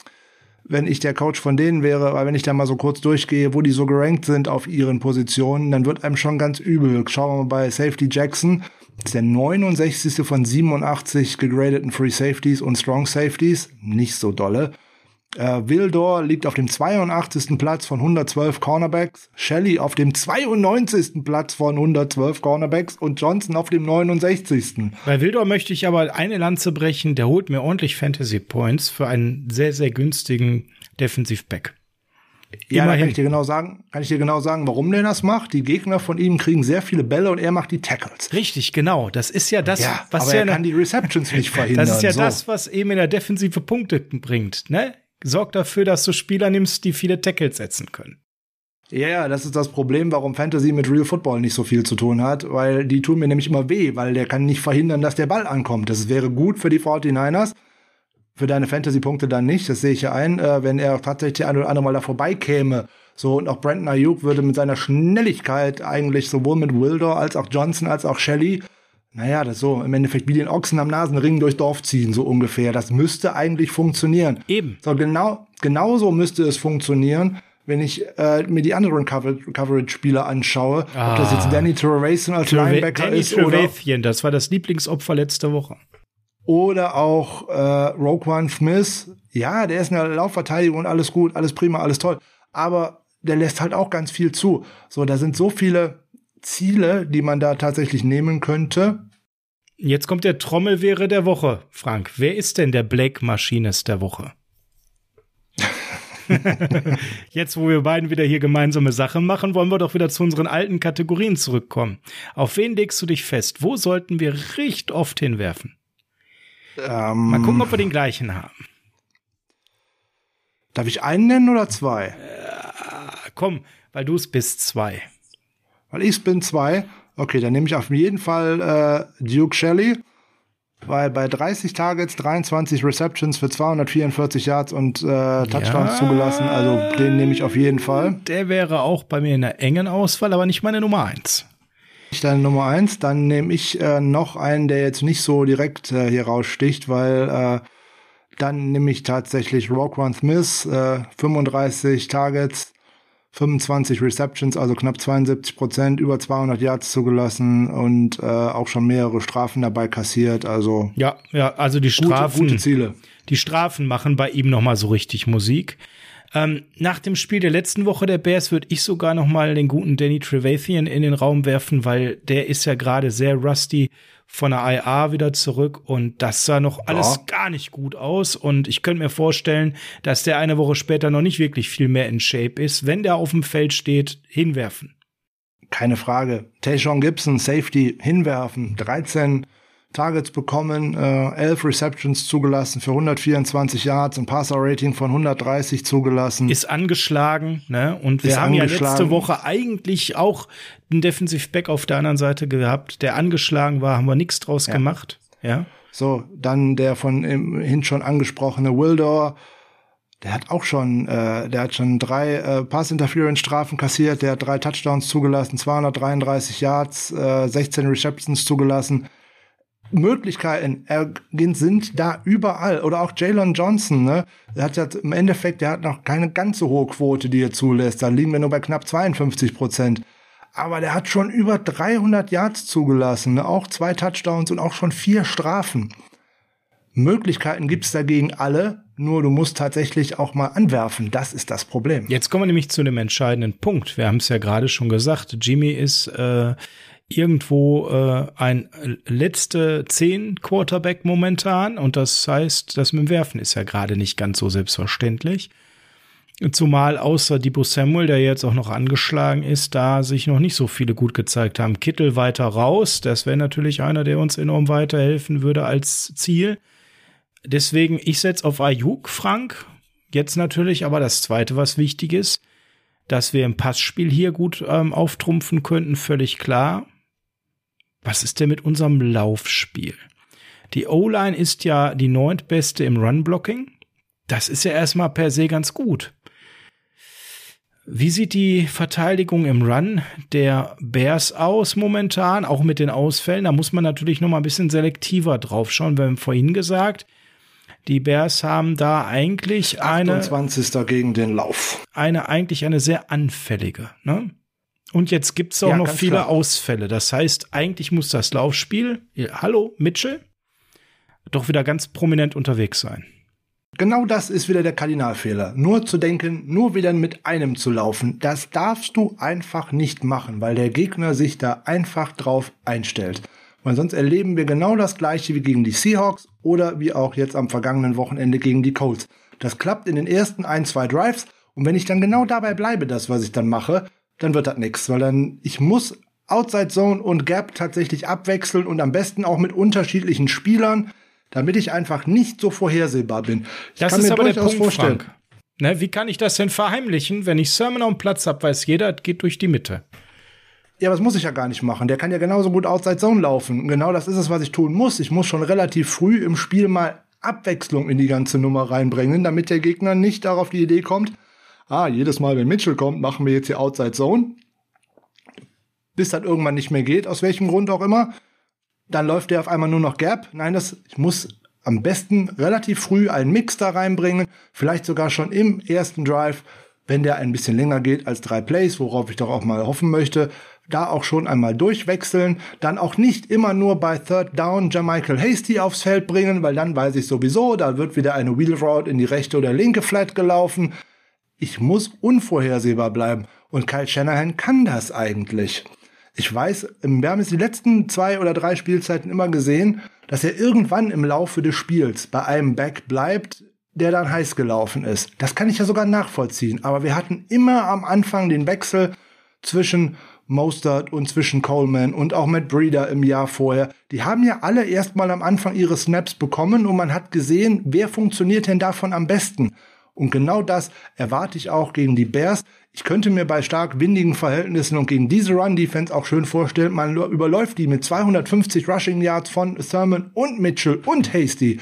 wenn ich der Coach von denen wäre, weil wenn ich da mal so kurz durchgehe, wo die so gerankt sind auf ihren Positionen, dann wird einem schon ganz übel. Schauen wir mal bei Safety Jackson ist der 69. von 87 gegradeten Free Safeties und Strong Safeties. Nicht so dolle. Äh, Wildor liegt auf dem 82. Platz von 112 Cornerbacks, Shelley auf dem 92. Platz von 112 Cornerbacks und Johnson auf dem 69. Bei Wildor möchte ich aber eine Lanze brechen, der holt mir ordentlich Fantasy Points für einen sehr, sehr günstigen Defensivback. Ja, Immerhin. kann ich dir genau sagen, kann ich dir genau sagen, warum der das macht. Die Gegner von ihm kriegen sehr viele Bälle und er macht die Tackles. Richtig, genau. Das ist ja das, ja, was aber ja er kann die Receptions nicht verhindern. Das ist ja so. das, was eben in der Defensive Punkte bringt. Ne? Sorgt dafür, dass du Spieler nimmst, die viele Tackles setzen können. Ja, ja, das ist das Problem, warum Fantasy mit Real Football nicht so viel zu tun hat, weil die tun mir nämlich immer weh, weil der kann nicht verhindern, dass der Ball ankommt. Das wäre gut für die 49ers, für deine Fantasy-Punkte dann nicht. Das sehe ich ja ein, äh, wenn er tatsächlich ein oder andere Mal da vorbeikäme. So, und auch Brandon Ayuk würde mit seiner Schnelligkeit eigentlich sowohl mit Wilder als auch Johnson als auch Shelley, naja, das so im Endeffekt wie den Ochsen am Nasenring durchs Dorf ziehen, so ungefähr. Das müsste eigentlich funktionieren. Eben. So, genau, genauso müsste es funktionieren, wenn ich äh, mir die anderen Coverage-Spieler anschaue. Ah. Ob das jetzt. Danny Trevathan als Treve Linebacker Danny ist Trevathan, das war das Lieblingsopfer letzte Woche. Oder auch äh, Roquan Smith. Ja, der ist in der Laufverteidigung und alles gut, alles prima, alles toll. Aber der lässt halt auch ganz viel zu. So, da sind so viele Ziele, die man da tatsächlich nehmen könnte. Jetzt kommt der Trommelwehre der Woche, Frank. Wer ist denn der Blake Maschinist der Woche? Jetzt, wo wir beiden wieder hier gemeinsame Sachen machen, wollen wir doch wieder zu unseren alten Kategorien zurückkommen. Auf wen legst du dich fest? Wo sollten wir recht oft hinwerfen? Ähm, Mal gucken, ob wir den gleichen haben. Darf ich einen nennen oder zwei? Äh, komm, weil du es bist, zwei. Weil ich bin, zwei. Okay, dann nehme ich auf jeden Fall äh, Duke Shelley. Weil bei 30 Targets, 23 Receptions für 244 Yards und äh, Touchdowns ja, zugelassen. Also den nehme ich auf jeden Fall. Der wäre auch bei mir in einer engen Auswahl, aber nicht meine Nummer eins. Ich dann Nummer eins, dann nehme ich äh, noch einen, der jetzt nicht so direkt äh, hier raussticht, weil äh, dann nehme ich tatsächlich Roquan Smith, äh, 35 Targets, 25 Receptions, also knapp 72 Prozent, über 200 Yards zugelassen und äh, auch schon mehrere Strafen dabei kassiert. Also ja, ja, also die Strafen, gute, gute Ziele. Die Strafen machen bei ihm noch mal so richtig Musik. Ähm, nach dem Spiel der letzten Woche der Bears würde ich sogar noch mal den guten Danny Trevathan in den Raum werfen, weil der ist ja gerade sehr rusty von der IA wieder zurück und das sah noch alles ja. gar nicht gut aus und ich könnte mir vorstellen, dass der eine Woche später noch nicht wirklich viel mehr in Shape ist, wenn der auf dem Feld steht, hinwerfen. Keine Frage. Tayshawn Gibson, Safety, hinwerfen, 13 Targets bekommen, äh, 11 Receptions zugelassen für 124 Yards, ein Passer-Rating von 130 zugelassen. Ist angeschlagen, ne? Und wir haben ja letzte Woche eigentlich auch einen Defensive Back auf der anderen Seite gehabt, der angeschlagen war, haben wir nichts draus ja. gemacht. Ja. So, dann der von hin schon angesprochene Wildor, der hat auch schon, äh, der hat schon drei äh, Pass-Interference-Strafen kassiert, der hat drei Touchdowns zugelassen, 233 Yards, äh, 16 Receptions zugelassen. Möglichkeiten sind da überall. Oder auch Jalen Johnson, ne? Der hat ja im Endeffekt, der hat noch keine ganz so hohe Quote, die er zulässt. Da liegen wir nur bei knapp 52 Prozent. Aber der hat schon über 300 Yards zugelassen, ne? auch zwei Touchdowns und auch schon vier Strafen. Möglichkeiten gibt's dagegen alle, nur du musst tatsächlich auch mal anwerfen. Das ist das Problem. Jetzt kommen wir nämlich zu dem entscheidenden Punkt. Wir haben es ja gerade schon gesagt. Jimmy ist äh, irgendwo äh, ein letzte zehn Quarterback momentan und das heißt, das mit dem Werfen ist ja gerade nicht ganz so selbstverständlich. Zumal außer Debo Samuel, der jetzt auch noch angeschlagen ist, da sich noch nicht so viele gut gezeigt haben. Kittel weiter raus, das wäre natürlich einer, der uns enorm weiterhelfen würde als Ziel. Deswegen, ich setze auf Ayuk, Frank. Jetzt natürlich aber das Zweite, was wichtig ist, dass wir im Passspiel hier gut ähm, auftrumpfen könnten, völlig klar was ist denn mit unserem Laufspiel? Die O-Line ist ja die neuntbeste im Run-Blocking. Das ist ja erstmal per se ganz gut. Wie sieht die Verteidigung im Run der Bears aus momentan, auch mit den Ausfällen? Da muss man natürlich noch mal ein bisschen selektiver drauf schauen. Wir haben vorhin gesagt, die Bears haben da eigentlich eine 28. gegen den Lauf. Eine eigentlich eine sehr anfällige, ne? Und jetzt gibt es auch ja, noch viele klar. Ausfälle. Das heißt, eigentlich muss das Laufspiel, hallo Mitchell, doch wieder ganz prominent unterwegs sein. Genau das ist wieder der Kardinalfehler. Nur zu denken, nur wieder mit einem zu laufen, das darfst du einfach nicht machen, weil der Gegner sich da einfach drauf einstellt. Weil sonst erleben wir genau das gleiche wie gegen die Seahawks oder wie auch jetzt am vergangenen Wochenende gegen die Colts. Das klappt in den ersten ein, zwei Drives und wenn ich dann genau dabei bleibe, das, was ich dann mache, dann wird das nichts, weil dann ich muss Outside Zone und Gap tatsächlich abwechseln und am besten auch mit unterschiedlichen Spielern, damit ich einfach nicht so vorhersehbar bin. Ich das kann ist mir aber durchaus der Punkt, vorstellen. Frank. Ne, wie kann ich das denn verheimlichen, wenn ich Sermon auf dem Platz habe, weiß jeder, geht durch die Mitte. Ja, was muss ich ja gar nicht machen. Der kann ja genauso gut Outside Zone laufen. Genau das ist es, was ich tun muss. Ich muss schon relativ früh im Spiel mal Abwechslung in die ganze Nummer reinbringen, damit der Gegner nicht darauf die Idee kommt, ah, jedes Mal, wenn Mitchell kommt, machen wir jetzt hier Outside Zone. Bis das irgendwann nicht mehr geht, aus welchem Grund auch immer. Dann läuft der auf einmal nur noch Gap. Nein, das, ich muss am besten relativ früh einen Mix da reinbringen. Vielleicht sogar schon im ersten Drive, wenn der ein bisschen länger geht als drei Plays, worauf ich doch auch mal hoffen möchte, da auch schon einmal durchwechseln, dann auch nicht immer nur bei Third Down Jamichael Hasty aufs Feld bringen, weil dann weiß ich sowieso, da wird wieder eine Wheel Route in die rechte oder linke Flat gelaufen. Ich muss unvorhersehbar bleiben. Und Kyle Shanahan kann das eigentlich. Ich weiß, wir haben es die letzten zwei oder drei Spielzeiten immer gesehen, dass er irgendwann im Laufe des Spiels bei einem Back bleibt, der dann heiß gelaufen ist. Das kann ich ja sogar nachvollziehen. Aber wir hatten immer am Anfang den Wechsel zwischen Mostert und zwischen Coleman und auch Matt Breeder im Jahr vorher. Die haben ja alle erstmal am Anfang ihre Snaps bekommen und man hat gesehen, wer funktioniert denn davon am besten. Und genau das erwarte ich auch gegen die Bears. Ich könnte mir bei stark windigen Verhältnissen und gegen diese Run-Defense auch schön vorstellen, man überläuft die mit 250 Rushing Yards von Thurman und Mitchell und Hasty.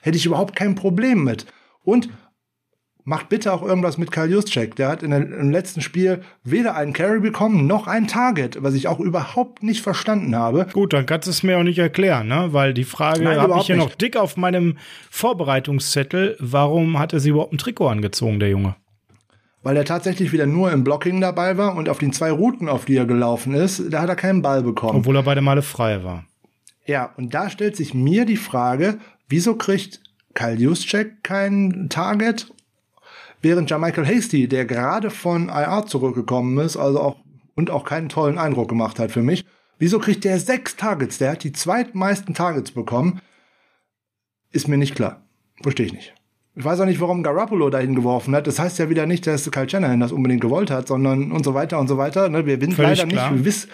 Hätte ich überhaupt kein Problem mit. Und macht bitte auch irgendwas mit Karl Juszczyk. Der hat in der, im letzten Spiel weder einen Carry bekommen, noch ein Target, was ich auch überhaupt nicht verstanden habe. Gut, dann kannst du es mir auch nicht erklären, ne? Weil die Frage habe ich hier nicht. noch dick auf meinem Vorbereitungszettel. Warum hat er sie überhaupt ein Trikot angezogen, der Junge? Weil er tatsächlich wieder nur im Blocking dabei war und auf den zwei Routen, auf die er gelaufen ist, da hat er keinen Ball bekommen. Obwohl er beide Male frei war. Ja, und da stellt sich mir die Frage, wieso kriegt Kyle Juszczyk kein Target Während Jamichael Hasty, der gerade von IR zurückgekommen ist, also auch und auch keinen tollen Eindruck gemacht hat für mich, wieso kriegt der sechs Targets? Der hat die zweitmeisten Targets bekommen. Ist mir nicht klar. Verstehe ich nicht. Ich weiß auch nicht, warum Garoppolo dahin geworfen hat. Das heißt ja wieder nicht, dass Kyle Shanahan das unbedingt gewollt hat, sondern und so weiter und so weiter. Ne, wir wissen leider klar. nicht, wiss,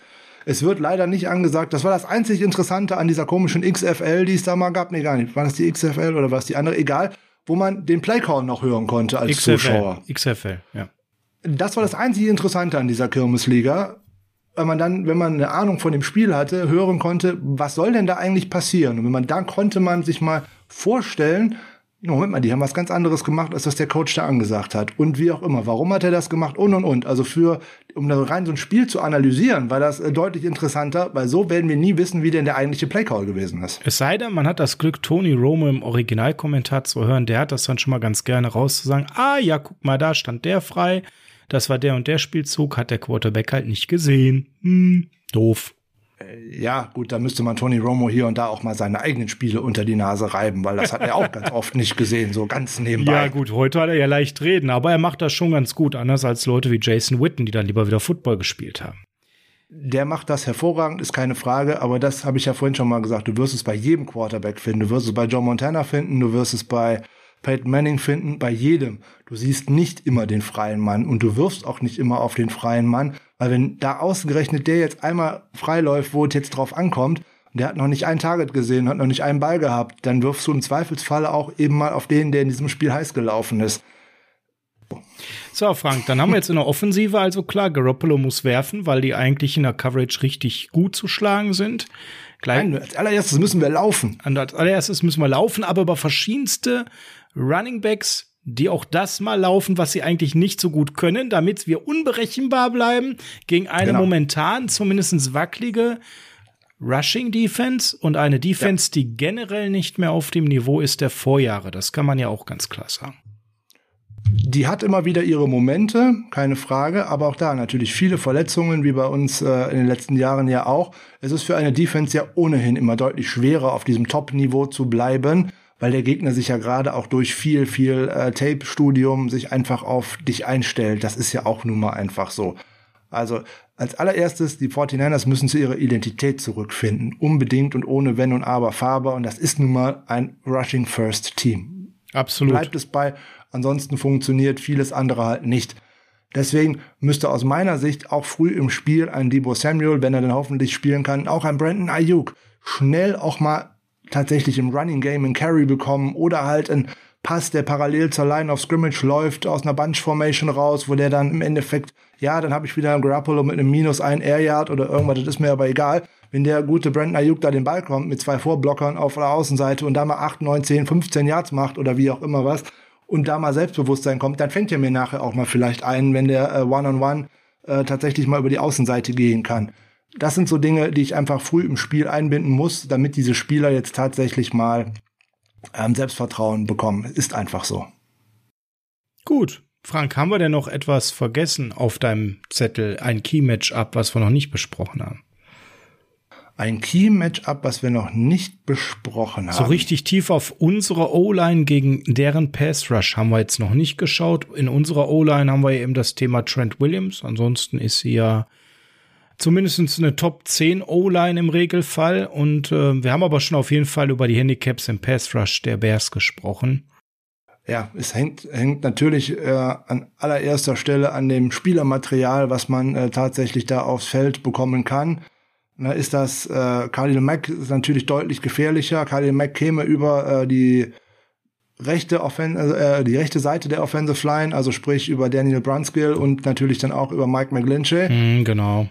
es wird leider nicht angesagt. Das war das einzig Interessante an dieser komischen XFL, die es da mal gab. Nee, gar nicht. War das die XFL oder was die andere? Egal wo man den Playcall noch hören konnte als XFL, Zuschauer. XFL, ja. Das war das einzige Interessante an dieser Kirmesliga, weil man dann, wenn man eine Ahnung von dem Spiel hatte, hören konnte, was soll denn da eigentlich passieren? Und wenn man dann konnte man sich mal vorstellen, Moment mal, die haben was ganz anderes gemacht, als was der Coach da angesagt hat. Und wie auch immer. Warum hat er das gemacht? Und, und, und. Also für, um da rein so ein Spiel zu analysieren, war das äh, deutlich interessanter, weil so werden wir nie wissen, wie denn der eigentliche Playcall gewesen ist. Es sei denn, man hat das Glück, Tony Romo im Originalkommentar zu hören. Der hat das dann schon mal ganz gerne rauszusagen. Ah, ja, guck mal, da stand der frei. Das war der und der Spielzug, hat der Quarterback halt nicht gesehen. Hm, doof. Ja, gut, da müsste man Tony Romo hier und da auch mal seine eigenen Spiele unter die Nase reiben, weil das hat er auch ganz oft nicht gesehen, so ganz nebenbei. Ja, gut, heute hat er ja leicht reden, aber er macht das schon ganz gut, anders als Leute wie Jason Witten, die dann lieber wieder Football gespielt haben. Der macht das hervorragend, ist keine Frage, aber das habe ich ja vorhin schon mal gesagt. Du wirst es bei jedem Quarterback finden. Du wirst es bei John Montana finden, du wirst es bei Peyton Manning finden, bei jedem. Du siehst nicht immer den freien Mann und du wirfst auch nicht immer auf den freien Mann, weil wenn da ausgerechnet der jetzt einmal freiläuft, wo es jetzt drauf ankommt, und der hat noch nicht ein Target gesehen, hat noch nicht einen Ball gehabt, dann wirfst du im Zweifelsfall auch eben mal auf den, der in diesem Spiel heiß gelaufen ist. So, Frank, dann haben wir jetzt in der Offensive also klar, Garoppolo muss werfen, weil die eigentlich in der Coverage richtig gut zu schlagen sind. Gleich, Nein, als allererstes müssen wir laufen. Als allererstes müssen wir laufen, aber über verschiedenste Running Backs die auch das mal laufen, was sie eigentlich nicht so gut können, damit wir unberechenbar bleiben gegen eine genau. momentan zumindest wackelige Rushing Defense und eine Defense, ja. die generell nicht mehr auf dem Niveau ist der Vorjahre. Das kann man ja auch ganz klar sagen. Die hat immer wieder ihre Momente, keine Frage, aber auch da natürlich viele Verletzungen, wie bei uns äh, in den letzten Jahren ja auch. Es ist für eine Defense ja ohnehin immer deutlich schwerer, auf diesem Top-Niveau zu bleiben weil der Gegner sich ja gerade auch durch viel, viel äh, Tape-Studium sich einfach auf dich einstellt. Das ist ja auch nun mal einfach so. Also als allererstes, die 49ers müssen zu ihrer Identität zurückfinden. Unbedingt und ohne Wenn und Aber Farbe. Und das ist nun mal ein Rushing First Team. Absolut. Bleibt es bei. Ansonsten funktioniert vieles andere halt nicht. Deswegen müsste aus meiner Sicht auch früh im Spiel ein Debo Samuel, wenn er dann hoffentlich spielen kann, auch ein Brandon Ayuk schnell auch mal tatsächlich im Running Game einen Carry bekommen oder halt ein Pass, der parallel zur Line of Scrimmage läuft, aus einer Bunch Formation raus, wo der dann im Endeffekt, ja, dann habe ich wieder einen Grappolo mit einem Minus ein Air Yard oder irgendwas, das ist mir aber egal. Wenn der gute Brandon Ayuk da den Ball kommt mit zwei Vorblockern auf der Außenseite und da mal 8, 9, 10, 15 Yards macht oder wie auch immer was und da mal Selbstbewusstsein kommt, dann fängt er mir nachher auch mal vielleicht ein, wenn der äh, One-on-One -on -one, äh, tatsächlich mal über die Außenseite gehen kann das sind so Dinge, die ich einfach früh im Spiel einbinden muss, damit diese Spieler jetzt tatsächlich mal ähm, Selbstvertrauen bekommen. Ist einfach so. Gut. Frank, haben wir denn noch etwas vergessen auf deinem Zettel? Ein Key-Match-up, was wir noch nicht besprochen haben? Ein Key-Match-up, was wir noch nicht besprochen haben. So richtig tief auf unsere O-Line gegen deren Pass-Rush haben wir jetzt noch nicht geschaut. In unserer O-Line haben wir eben das Thema Trent Williams. Ansonsten ist sie ja zumindest eine Top 10 O-Line im Regelfall. Und äh, wir haben aber schon auf jeden Fall über die Handicaps im Pass Rush der Bears gesprochen. Ja, es hängt, hängt natürlich äh, an allererster Stelle an dem Spielermaterial, was man äh, tatsächlich da aufs Feld bekommen kann. Da ist das, äh, Khalil Mack ist natürlich deutlich gefährlicher. Khalil Mack käme über äh, die rechte Offen äh, die rechte Seite der Offensive Line, also sprich über Daniel Brunskill und natürlich dann auch über Mike McGlinchey. Mm, genau.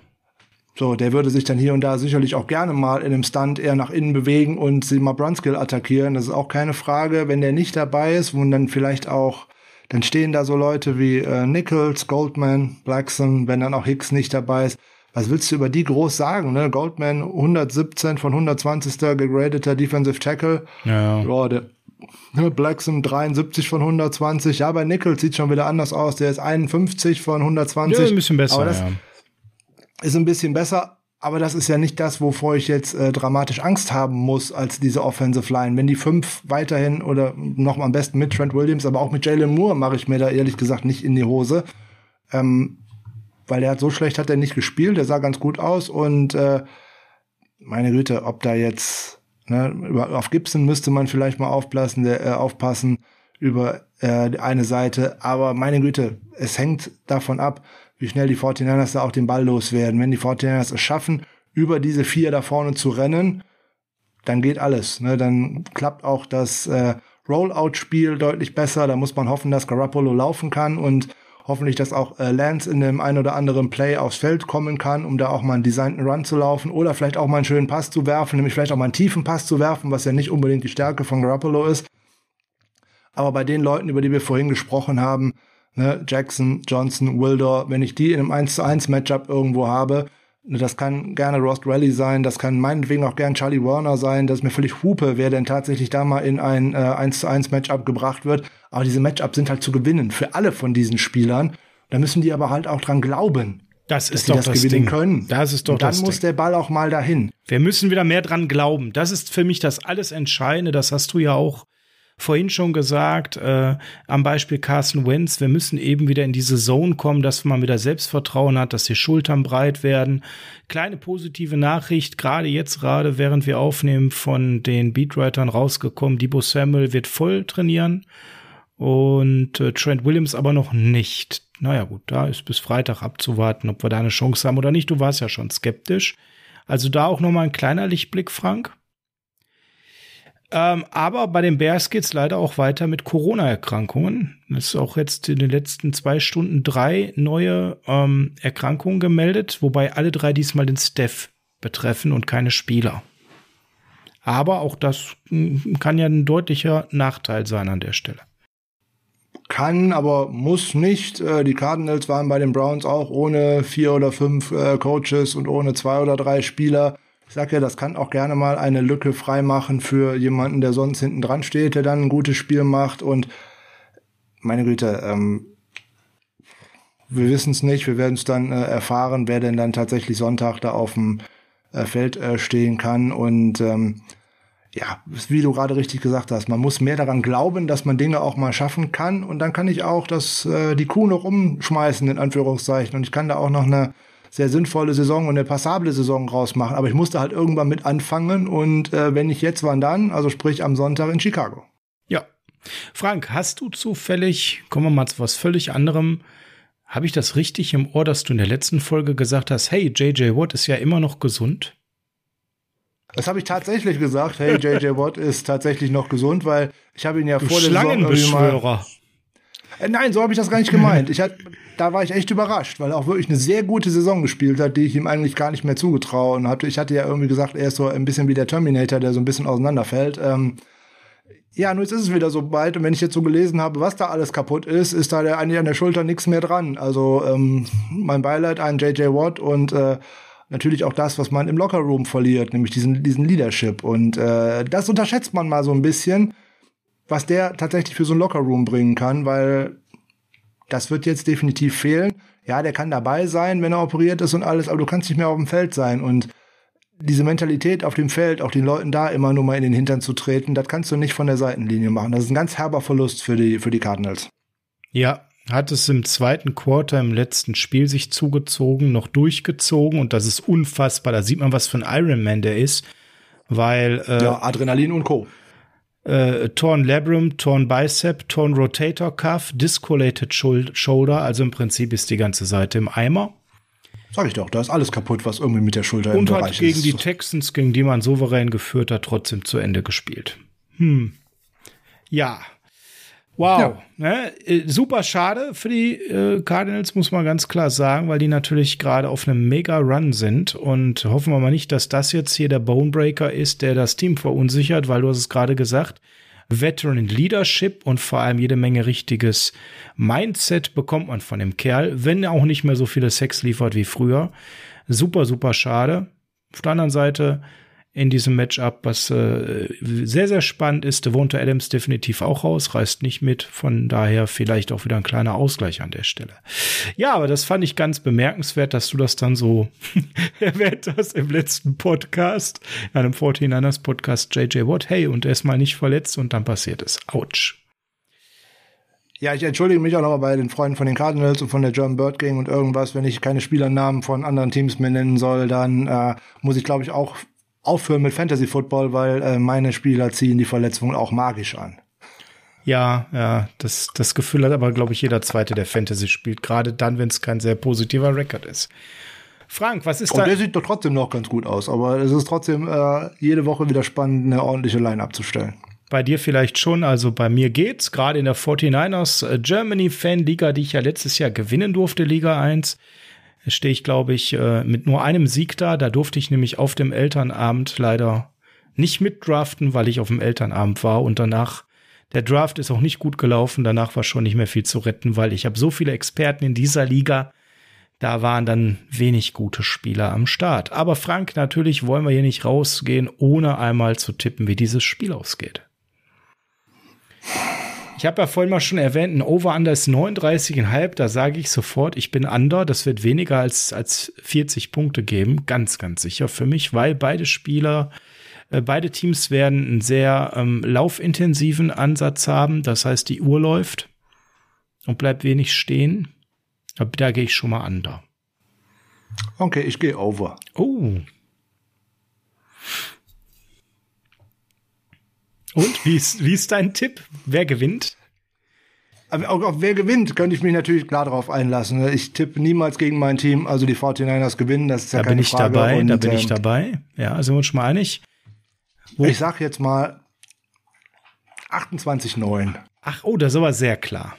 So, der würde sich dann hier und da sicherlich auch gerne mal in einem Stunt eher nach innen bewegen und sie mal Brunskill attackieren. Das ist auch keine Frage. Wenn der nicht dabei ist, wo dann vielleicht auch dann stehen da so Leute wie äh, Nichols, Goldman, Blackson, wenn dann auch Hicks nicht dabei ist. Was willst du über die groß sagen? Ne? Goldman 117 von 120. gegradeter Defensive Tackle. Ja. ja der, ne, Blackson 73 von 120. Ja, bei Nichols sieht schon wieder anders aus. Der ist 51 von 120. Ja, ein bisschen besser. Aber das ja. Ist ein bisschen besser. Aber das ist ja nicht das, wovor ich jetzt äh, dramatisch Angst haben muss als diese Offensive Line. Wenn die fünf weiterhin oder noch am besten mit Trent Williams, aber auch mit Jalen Moore mache ich mir da ehrlich gesagt nicht in die Hose. Ähm, weil er hat so schlecht hat er nicht gespielt, der sah ganz gut aus und äh, meine Güte, ob da jetzt ne, auf Gibson müsste man vielleicht mal aufpassen, der, äh, aufpassen über äh, eine Seite, aber meine Güte, es hängt davon ab, wie schnell die 49ers da auch den Ball loswerden. Wenn die 49ers es schaffen, über diese vier da vorne zu rennen, dann geht alles. Ne? Dann klappt auch das äh, Rollout-Spiel deutlich besser. Da muss man hoffen, dass Garoppolo laufen kann und hoffentlich, dass auch äh, Lance in dem ein oder anderen Play aufs Feld kommen kann, um da auch mal einen designten Run zu laufen oder vielleicht auch mal einen schönen Pass zu werfen, nämlich vielleicht auch mal einen tiefen Pass zu werfen, was ja nicht unbedingt die Stärke von Garoppolo ist. Aber bei den Leuten, über die wir vorhin gesprochen haben, ne, Jackson, Johnson, Wildor, wenn ich die in einem 1 zu 1 Matchup irgendwo habe, ne, das kann gerne Rost Rally sein, das kann meinetwegen auch gern Charlie Warner sein, das ist mir völlig Hupe, wer denn tatsächlich da mal in ein äh, 1 zu 1 Matchup gebracht wird. Aber diese Matchups sind halt zu gewinnen für alle von diesen Spielern. Da müssen die aber halt auch dran glauben. Das ist doch das, das gewinnen Ding. können. Das ist doch Und dann das muss Ding. der Ball auch mal dahin. Wir müssen wieder mehr dran glauben. Das ist für mich das alles Entscheidende. Das hast du ja auch vorhin schon gesagt, äh, am Beispiel Carson Wentz, wir müssen eben wieder in diese Zone kommen, dass man wieder Selbstvertrauen hat, dass die Schultern breit werden. Kleine positive Nachricht, gerade jetzt, gerade während wir aufnehmen, von den Beatwritern rausgekommen, Debo Samuel wird voll trainieren und äh, Trent Williams aber noch nicht. Naja gut, da ist bis Freitag abzuwarten, ob wir da eine Chance haben oder nicht. Du warst ja schon skeptisch. Also da auch noch mal ein kleiner Lichtblick, Frank. Ähm, aber bei den Bears geht's leider auch weiter mit Corona-Erkrankungen. Es ist auch jetzt in den letzten zwei Stunden drei neue ähm, Erkrankungen gemeldet, wobei alle drei diesmal den Staff betreffen und keine Spieler. Aber auch das hm, kann ja ein deutlicher Nachteil sein an der Stelle. Kann, aber muss nicht. Äh, die Cardinals waren bei den Browns auch ohne vier oder fünf äh, Coaches und ohne zwei oder drei Spieler. Ich sag ja, das kann auch gerne mal eine Lücke freimachen für jemanden, der sonst hinten dran steht, der dann ein gutes Spiel macht. Und meine Güte, ähm, wir wissen es nicht. Wir werden es dann äh, erfahren, wer denn dann tatsächlich Sonntag da auf dem äh, Feld äh, stehen kann. Und ähm, ja, wie du gerade richtig gesagt hast, man muss mehr daran glauben, dass man Dinge auch mal schaffen kann. Und dann kann ich auch das, äh, die Kuh noch umschmeißen, in Anführungszeichen. Und ich kann da auch noch eine sehr sinnvolle Saison und eine passable Saison rausmachen. Aber ich musste halt irgendwann mit anfangen und äh, wenn nicht jetzt, wann dann? Also sprich am Sonntag in Chicago. Ja. Frank, hast du zufällig, kommen wir mal zu was völlig anderem, habe ich das richtig im Ohr, dass du in der letzten Folge gesagt hast, hey, JJ Watt ist ja immer noch gesund? Das habe ich tatsächlich gesagt. Hey, JJ Watt ist tatsächlich noch gesund, weil ich habe ihn ja du vor der Saison irgendwie mal Nein, so habe ich das gar nicht gemeint. Ich hatte, da war ich echt überrascht, weil er auch wirklich eine sehr gute Saison gespielt hat, die ich ihm eigentlich gar nicht mehr zugetraue. Und hatte, ich hatte ja irgendwie gesagt, er ist so ein bisschen wie der Terminator, der so ein bisschen auseinanderfällt. Ähm, ja, nun ist es wieder so bald. Und wenn ich jetzt so gelesen habe, was da alles kaputt ist, ist da der, eigentlich an der Schulter nichts mehr dran. Also ähm, mein Beileid an JJ Watt und äh, natürlich auch das, was man im Lockerroom verliert, nämlich diesen, diesen Leadership. Und äh, das unterschätzt man mal so ein bisschen was der tatsächlich für so ein Lockerroom bringen kann, weil das wird jetzt definitiv fehlen. Ja, der kann dabei sein, wenn er operiert ist und alles, aber du kannst nicht mehr auf dem Feld sein und diese Mentalität auf dem Feld, auch den Leuten da immer nur mal in den Hintern zu treten, das kannst du nicht von der Seitenlinie machen. Das ist ein ganz herber Verlust für die, für die Cardinals. Ja, hat es im zweiten Quarter im letzten Spiel sich zugezogen, noch durchgezogen und das ist unfassbar. Da sieht man, was für ein Ironman der ist, weil äh, ja Adrenalin und Co äh, Torn Labrum, Torn Bicep, Torn Rotator Cuff, Discolated Shoulder, also im Prinzip ist die ganze Seite im Eimer. Sag ich doch, da ist alles kaputt, was irgendwie mit der Schulter Und im Bereich hat gegen ist. die Texans, gegen die man souverän geführt hat, trotzdem zu Ende gespielt. Hm. Ja, Wow, ja. ne? Äh, super schade für die äh, Cardinals, muss man ganz klar sagen, weil die natürlich gerade auf einem Mega-Run sind und hoffen wir mal nicht, dass das jetzt hier der Bonebreaker ist, der das Team verunsichert, weil du hast es gerade gesagt, Veteran Leadership und vor allem jede Menge richtiges Mindset bekommt man von dem Kerl, wenn er auch nicht mehr so viele Sex liefert wie früher. Super, super schade. Auf der anderen Seite in diesem Matchup, was äh, sehr, sehr spannend ist. Devonta Adams definitiv auch raus, reißt nicht mit. Von daher vielleicht auch wieder ein kleiner Ausgleich an der Stelle. Ja, aber das fand ich ganz bemerkenswert, dass du das dann so erwähnt hast im letzten Podcast, in einem 49ers Podcast, JJ Watt. Hey, und er ist mal nicht verletzt und dann passiert es. Autsch. Ja, ich entschuldige mich auch nochmal bei den Freunden von den Cardinals und von der German Bird Gang und irgendwas. Wenn ich keine Spielernamen von anderen Teams mehr nennen soll, dann äh, muss ich, glaube ich, auch aufhören mit Fantasy Football, weil äh, meine Spieler ziehen die Verletzungen auch magisch an. Ja, ja, das, das Gefühl hat aber, glaube ich, jeder Zweite, der Fantasy spielt, gerade dann, wenn es kein sehr positiver Rekord ist. Frank, was ist Und da? der sieht doch trotzdem noch ganz gut aus, aber es ist trotzdem äh, jede Woche wieder spannend, eine ordentliche Line abzustellen. Bei dir vielleicht schon, also bei mir geht's, gerade in der 49ers äh, Germany Fan Liga, die ich ja letztes Jahr gewinnen durfte, Liga 1 stehe ich, glaube ich, äh, mit nur einem Sieg da. Da durfte ich nämlich auf dem Elternabend leider nicht mitdraften, weil ich auf dem Elternabend war und danach der Draft ist auch nicht gut gelaufen. Danach war schon nicht mehr viel zu retten, weil ich habe so viele Experten in dieser Liga. Da waren dann wenig gute Spieler am Start. Aber Frank, natürlich wollen wir hier nicht rausgehen, ohne einmal zu tippen, wie dieses Spiel ausgeht. Ich habe ja vorhin mal schon erwähnt, ein Over-Under ist 39,5. Da sage ich sofort, ich bin Under. Das wird weniger als, als 40 Punkte geben. Ganz, ganz sicher für mich, weil beide Spieler, äh, beide Teams werden einen sehr ähm, laufintensiven Ansatz haben. Das heißt, die Uhr läuft und bleibt wenig stehen. Da, da gehe ich schon mal Under. Okay, ich gehe Over. Oh. Und wie ist, wie ist dein Tipp? Wer gewinnt? Aber auch auf wer gewinnt, könnte ich mich natürlich klar darauf einlassen. Ich tippe niemals gegen mein Team, also die 49ers gewinnen, das ist ja da keine bin ich Frage. dabei, Und, da bin ich ähm, dabei. Ja, sind wir uns schon mal einig. Wo- Ich sag jetzt mal 28,9. Ach, oh, das ist aber sehr klar.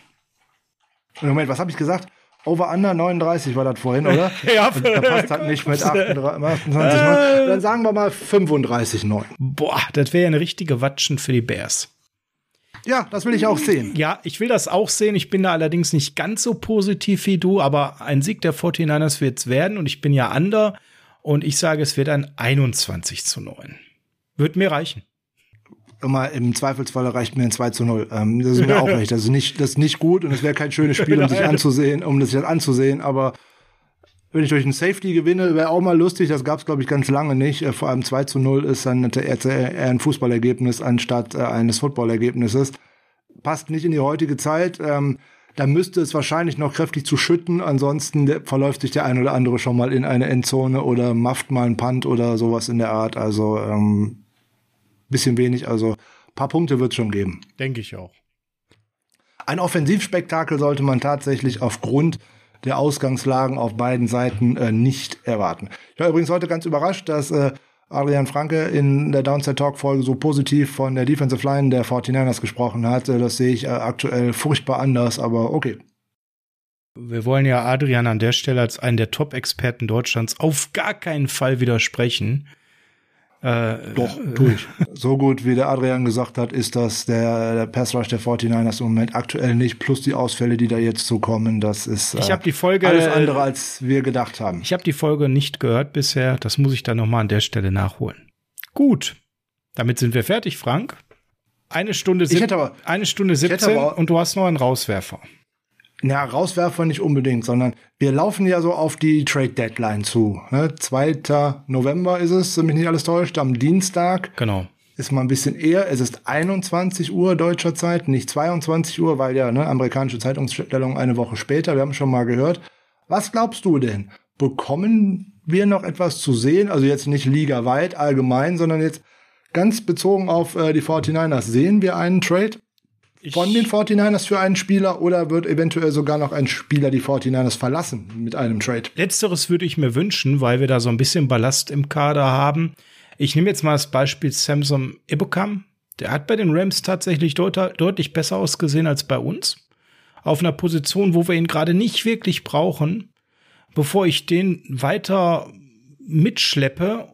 Moment, was habe ich gesagt? Over Under 39 war das vorhin, oder? Ja, da passt halt nicht mit 28, 28 Dann sagen wir mal 35,9. Boah, das wäre ja eine richtige Watschen für die Bears. Ja, das will ich auch sehen. Ja, ich will das auch sehen. Ich bin da allerdings nicht ganz so positiv wie du, aber ein Sieg der 49ers wird es werden und ich bin ja under und ich sage, es wird ein 21 zu 9. Wird mir reichen. Immer im Zweifelsfall reicht mir ein 2 zu 0. Ähm, das ist mir auch recht. Das ist nicht, das ist nicht gut und es wäre kein schönes Spiel, um sich anzusehen, um sich das anzusehen, aber wenn ich durch einen Safety gewinne, wäre auch mal lustig. Das gab es, glaube ich, ganz lange nicht. Äh, Vor allem 2 zu 0 ist dann eher ein Fußballergebnis anstatt äh, eines Footballergebnisses. Passt nicht in die heutige Zeit. Ähm, da müsste es wahrscheinlich noch kräftig zu schütten. Ansonsten verläuft sich der ein oder andere schon mal in eine Endzone oder mafft mal einen Punt oder sowas in der Art. Also ähm, bisschen wenig. Also paar Punkte wird es schon geben. Denke ich auch. Ein Offensivspektakel sollte man tatsächlich aufgrund der Ausgangslagen auf beiden Seiten äh, nicht erwarten. Ich war übrigens heute ganz überrascht, dass äh, Adrian Franke in der Downside Talk Folge so positiv von der Defensive Line der 49ers gesprochen hat. Äh, Das sehe ich äh, aktuell furchtbar anders, aber okay. Wir wollen ja Adrian an der Stelle als einen der Top-Experten Deutschlands auf gar keinen Fall widersprechen. Äh, Doch, tue ich. So gut wie der Adrian gesagt hat, ist das der, der Pass Rush der 49ers im Moment aktuell nicht, plus die Ausfälle, die da jetzt so kommen. Das ist Ich äh, habe die Folge alles andere, als wir gedacht haben. Ich habe die Folge nicht gehört bisher. Das muss ich dann noch mal an der Stelle nachholen. Gut, damit sind wir fertig, Frank. Eine Stunde, Ich hätte aber- eine Stunde hätte 17 aber- und du hast noch einen Rauswerfer. Ja, Rauswerfer nicht unbedingt, sondern wir laufen ja so auf die Trade Deadline zu. Ne? 2. November ist es, wenn mich nicht alles täuscht, am Dienstag. Genau. Ist mal ein bisschen eher. Es ist 21 Uhr deutscher Zeit, nicht 22 Uhr, weil ja ne, amerikanische Zeitumstellung eine Woche später. Wir haben schon mal gehört. Was glaubst du denn? Bekommen wir noch etwas zu sehen? Also jetzt nicht ligaweit allgemein, sondern jetzt ganz bezogen auf äh, die 49ers. Sehen wir einen Trade? Von den 49ers für einen Spieler oder wird eventuell sogar noch ein Spieler die 49ers verlassen mit einem Trade? Letzteres würde ich mir wünschen, weil wir da so ein bisschen Ballast im Kader haben. Ich nehme jetzt mal das Beispiel Samson Ibukam. Der hat bei den Rams tatsächlich deut deutlich besser ausgesehen als bei uns. Auf einer Position, wo wir ihn gerade nicht wirklich brauchen. Bevor ich den weiter mitschleppe,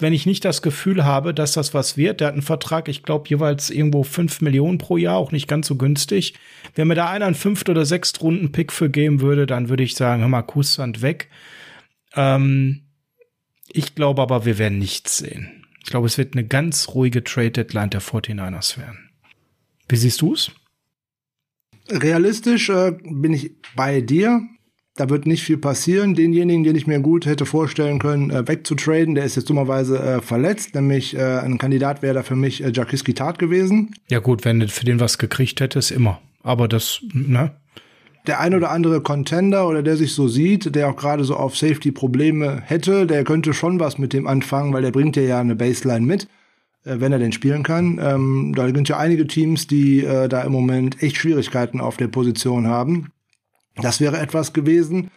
wenn ich nicht das Gefühl habe, dass das was wird. Der hat einen Vertrag, ich glaube, jeweils irgendwo fünf Millionen pro Jahr, auch nicht ganz so günstig. Wenn mir da einer einen fünft oder sechst Runden Pick für geben würde, dann würde ich sagen, hör mal, Kusshand weg. Ähm, ich glaube aber, wir werden nichts sehen. Ich glaube, es wird eine ganz ruhige Trade Deadline der 49ers werden. Wie siehst du es? Realistisch äh, bin ich bei dir. Da wird nicht viel passieren. Denjenigen, den ich mir gut hätte vorstellen können, äh, wegzutraden, der ist jetzt dummerweise äh, verletzt. Nämlich äh, ein Kandidat wäre da für mich äh, Jakiski Tat gewesen. Ja gut, wenn du für den was gekriegt hättest, immer. Aber das, ne? Der ein oder andere Contender oder der sich so sieht, der auch gerade so auf Safety Probleme hätte, der könnte schon was mit dem anfangen, weil der bringt dir ja eine Baseline mit äh, wenn er denn spielen kann. Ähm, da sind ja einige Teams, die äh, da im Moment echt Schwierigkeiten auf der Position haben. Das wäre etwas gewesen.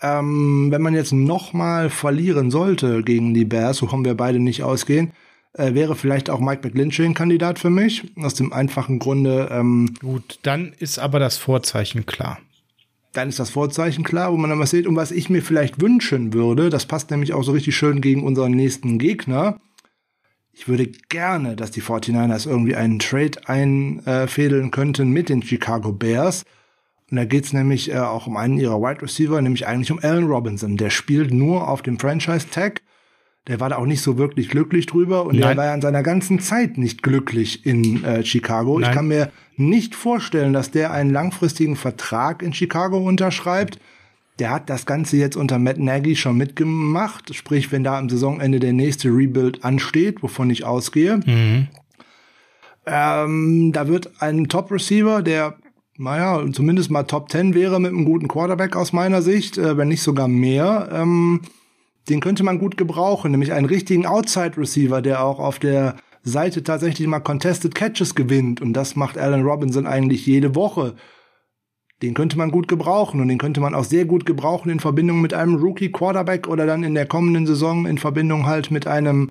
Ähm, wenn man jetzt noch mal verlieren sollte gegen die Bears, wovon wir beide nicht ausgehen, äh, wäre vielleicht auch Mike McGlinchey ein Kandidat für mich. Aus dem einfachen Grunde. Ähm, Gut, dann ist aber das Vorzeichen klar. Dann ist das Vorzeichen klar, wo man dann was sieht. Und was ich mir vielleicht wünschen würde, das passt nämlich auch so richtig schön gegen unseren nächsten Gegner. Ich würde gerne, dass die 49ers irgendwie einen Trade einfädeln könnten mit den Chicago Bears und da geht's nämlich äh, auch um einen ihrer Wide Receiver, nämlich eigentlich um Allen Robinson. Der spielt nur auf dem Franchise-Tag. Der war da auch nicht so wirklich glücklich drüber und Nein. der war ja in seiner ganzen Zeit nicht glücklich in äh, Chicago. Nein. Ich kann mir nicht vorstellen, dass der einen langfristigen Vertrag in Chicago unterschreibt. Der hat das Ganze jetzt unter Matt Nagy schon mitgemacht. Sprich, wenn da am Saisonende der nächste Rebuild ansteht, wovon ich ausgehe, mhm. ähm, da wird ein Top-Receiver, der naja, zumindest mal Top 10 wäre mit einem guten Quarterback aus meiner Sicht, äh, wenn nicht sogar mehr. Ähm, den könnte man gut gebrauchen, nämlich einen richtigen Outside-Receiver, der auch auf der Seite tatsächlich mal Contested Catches gewinnt. Und das macht Allen Robinson eigentlich jede Woche. Den könnte man gut gebrauchen und den könnte man auch sehr gut gebrauchen in Verbindung mit einem Rookie-Quarterback oder dann in der kommenden Saison in Verbindung halt mit einem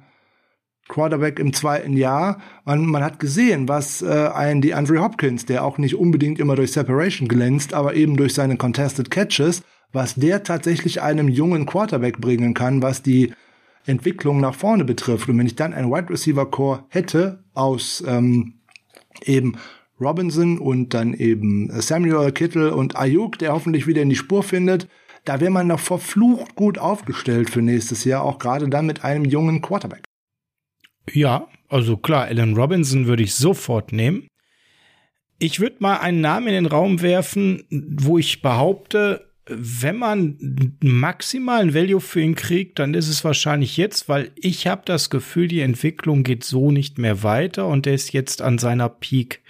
Quarterback im zweiten Jahr. Man, man hat gesehen, was äh, ein die Andre Hopkins, der auch nicht unbedingt immer durch Separation glänzt, aber eben durch seine Contested Catches, was der tatsächlich einem jungen Quarterback bringen kann, was die Entwicklung nach vorne betrifft. Und wenn ich dann ein Wide Receiver Core hätte aus ähm, eben Robinson und dann eben Samuel Kittle und Ayuk, der hoffentlich wieder in die Spur findet, da wäre man noch verflucht gut aufgestellt für nächstes Jahr, auch gerade dann mit einem jungen Quarterback. Ja, also klar, Alan Robinson würde ich sofort nehmen. Ich würde mal einen Namen in den Raum werfen, wo ich behaupte, wenn man maximalen Value für ihn kriegt, dann ist es wahrscheinlich jetzt, weil ich habe das Gefühl, die Entwicklung geht so nicht mehr weiter und er ist jetzt an seiner Peak.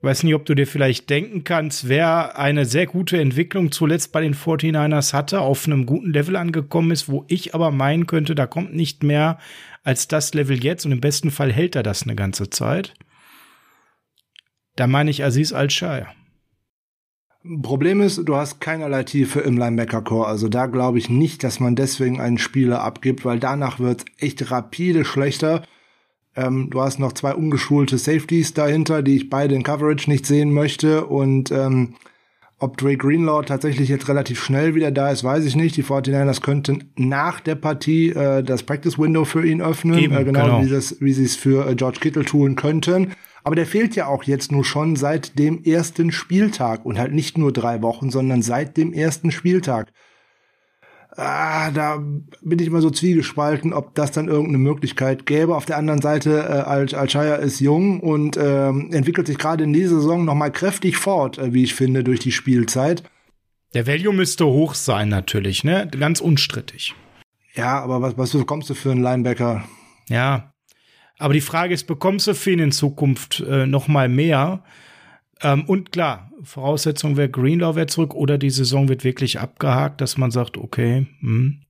Weiß nicht, ob du dir vielleicht denken kannst, wer eine sehr gute Entwicklung zuletzt bei den 49ers hatte, auf einem guten Level angekommen ist, wo ich aber meinen könnte, da kommt nicht mehr als das Level jetzt und im besten Fall hält er das eine ganze Zeit. Da meine ich Aziz Al-Shire. Problem ist, du hast keinerlei Tiefe im Linebacker-Core. Also da glaube ich nicht, dass man deswegen einen Spieler abgibt, weil danach wird echt rapide schlechter. Ähm, du hast noch zwei ungeschulte Safeties dahinter, die ich beide in Coverage nicht sehen möchte. Und ähm, ob Drake Greenlaw tatsächlich jetzt relativ schnell wieder da ist, weiß ich nicht. Die 49ers könnten nach der Partie äh, das Practice Window für ihn öffnen, Eben, äh, genau, genau, wie, das, wie sie es für äh, George Kittle tun könnten. Aber der fehlt ja auch jetzt nur schon seit dem ersten Spieltag und halt nicht nur drei Wochen, sondern seit dem ersten Spieltag ah, da bin ich immer so zwiegespalten, ob das dann irgendeine Möglichkeit gäbe. Auf der anderen Seite, äh, Al Alshaya ist jung und ähm, entwickelt sich gerade in dieser Saison noch mal kräftig fort, äh, wie ich finde, durch die Spielzeit. Der Value müsste hoch sein natürlich, ne? Ganz unstrittig. Ja, aber was, was bekommst du für einen Linebacker? Ja, aber die Frage ist, bekommst du für ihn in Zukunft äh, noch mal mehr? Ähm, und klar, Voraussetzung wäre Greenlaw wäre zurück oder die Saison wird wirklich abgehakt, dass man sagt, okay, hm.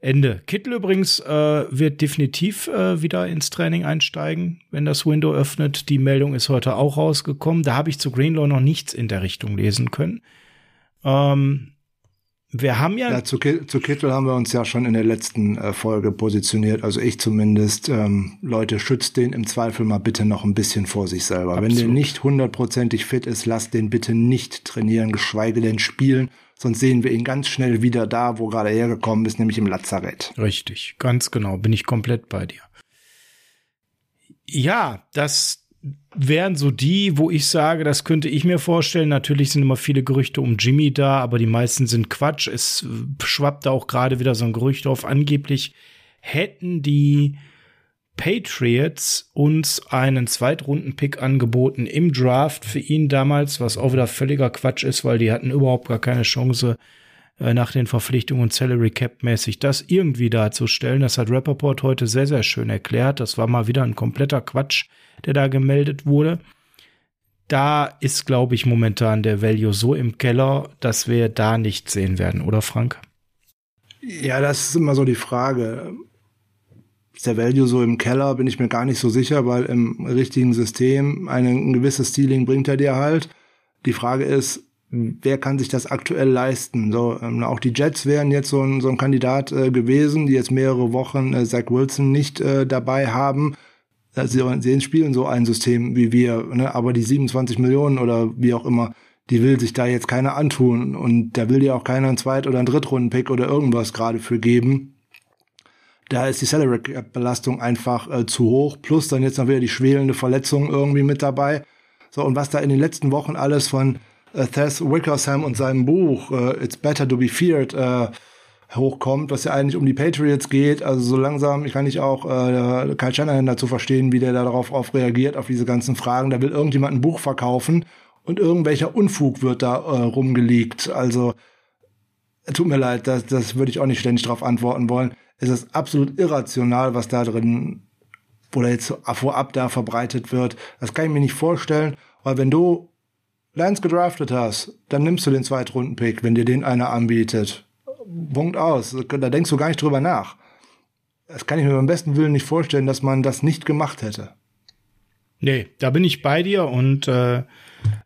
Ende. Kittel übrigens äh, wird definitiv äh, wieder ins Training einsteigen, wenn das Window öffnet. Die Meldung ist heute auch rausgekommen. Da habe ich zu Greenlaw noch nichts in der Richtung lesen können. Ähm, wir haben ja. ja zu, zu, Kittel haben wir uns ja schon in der letzten äh, Folge positioniert. Also ich zumindest. Ähm, Leute, schützt den im Zweifel mal bitte noch ein bisschen vor sich selber. Absolut. Wenn der nicht hundertprozentig fit ist, lasst den bitte nicht trainieren, geschweige denn spielen. Sonst sehen wir ihn ganz schnell wieder da, wo gerade hergekommen ist, nämlich im Lazarett. Richtig, ganz genau, bin ich komplett bei dir. Ja, das wären so die, wo ich sage, das könnte ich mir vorstellen. Natürlich sind immer viele Gerüchte um Jimmy da, aber die meisten sind Quatsch. Es schwappt da auch gerade wieder so ein Gerücht auf. Angeblich hätten die Patriots uns einen Zweitrunden-Pick angeboten im Draft für ihn damals, was auch wieder völliger Quatsch ist, weil die hatten überhaupt gar keine Chance, äh, nach den Verpflichtungen Salary Cap mäßig das irgendwie darzustellen. Das hat Rappaport heute sehr, sehr schön erklärt. Das war mal wieder ein kompletter Quatsch, der da gemeldet wurde. Da ist, glaube ich, momentan der Value so im Keller, dass wir da nichts sehen werden, oder Frank? Ja, das ist immer so die Frage. Ist der Value so im Keller, bin ich mir gar nicht so sicher, weil im richtigen System ein, ein gewisses Stealing bringt er dir halt. Die Frage ist, wer kann sich das aktuell leisten? So, ähm, auch die Jets wären jetzt so ein, so ein Kandidat äh, gewesen, die jetzt mehrere Wochen äh, Zach Wilson nicht äh, dabei haben. Sie, sie spielen so ein System wie wir, ne? aber die 27 Millionen oder wie auch immer, die will sich da jetzt keiner antun und da will dir auch keiner einen Zweit- oder einen Drittrunden-Pick oder irgendwas gerade für geben. Da ist die Salary-Belastung einfach äh, zu hoch, plus dann jetzt noch wieder die schwelende Verletzung irgendwie mit dabei. So, und was da in den letzten Wochen alles von äh, Thess Wickersham und seinem Buch äh, It's Better to be Feared äh, hochkommt, was ja eigentlich um die Patriots geht. Also so langsam ich kann nicht auch äh, Kyle Shanahan dazu verstehen, wie der darauf auf reagiert, auf diese ganzen Fragen. Da will irgendjemand ein Buch verkaufen und irgendwelcher Unfug wird da äh, rumgelegt. Also tut mir leid, das, das würde ich auch nicht ständig darauf antworten wollen. Es ist absolut irrational, was da drin oder jetzt vorab da verbreitet wird. Das kann ich mir nicht vorstellen, weil wenn du Lance gedraftet hast, dann nimmst du den Zweitrunden-Pick, wenn dir den einer anbietet. Punkt aus. Da denkst du gar nicht drüber nach. Das kann ich mir beim besten Willen nicht vorstellen, dass man das nicht gemacht hätte. Nee, da bin ich bei dir und äh,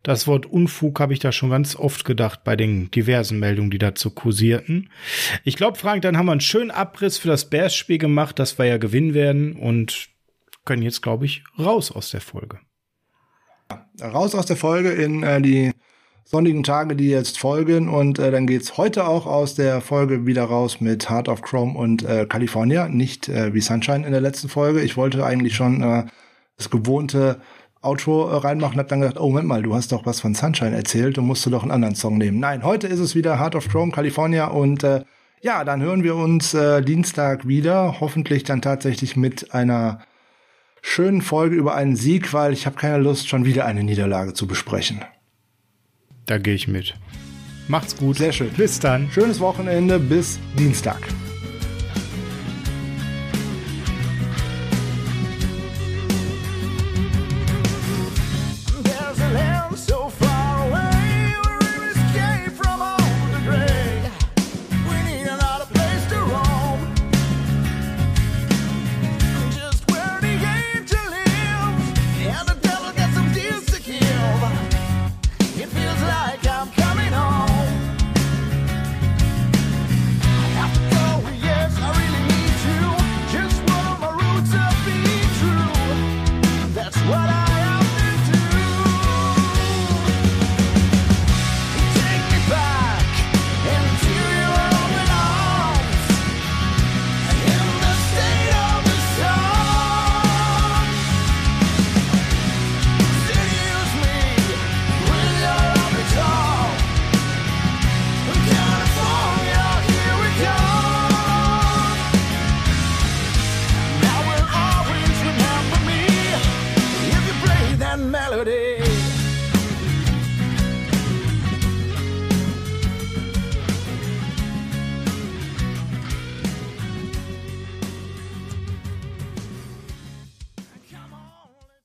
das Wort Unfug habe ich da schon ganz oft gedacht bei den diversen Meldungen, die dazu kursierten. Ich glaube, Frank, dann haben wir einen schönen Abriss für das Bears-Spiel gemacht, das wir ja gewinnen werden und können jetzt, glaube ich, raus aus der Folge raus aus der Folge in äh, die sonnigen Tage, die jetzt folgen. Und äh, dann geht's heute auch aus der Folge wieder raus mit Heart of Chrome und äh, California. Nicht äh, wie Sunshine in der letzten Folge. Ich wollte eigentlich schon äh, das gewohnte Outro äh, reinmachen, hab dann gedacht, oh Moment mal, du hast doch was von Sunshine erzählt, du musst du doch einen anderen Song nehmen. Nein, heute ist es wieder Heart of Chrome, California und äh, ja, dann hören wir uns äh, Dienstag wieder, hoffentlich dann tatsächlich mit einer schönen Folge über einen Sieg, weil ich habe keine Lust, schon wieder eine Niederlage zu besprechen. Da gehe ich mit. Macht's gut. Sehr schön. Bis dann. Schönes Wochenende. Bis Dienstag.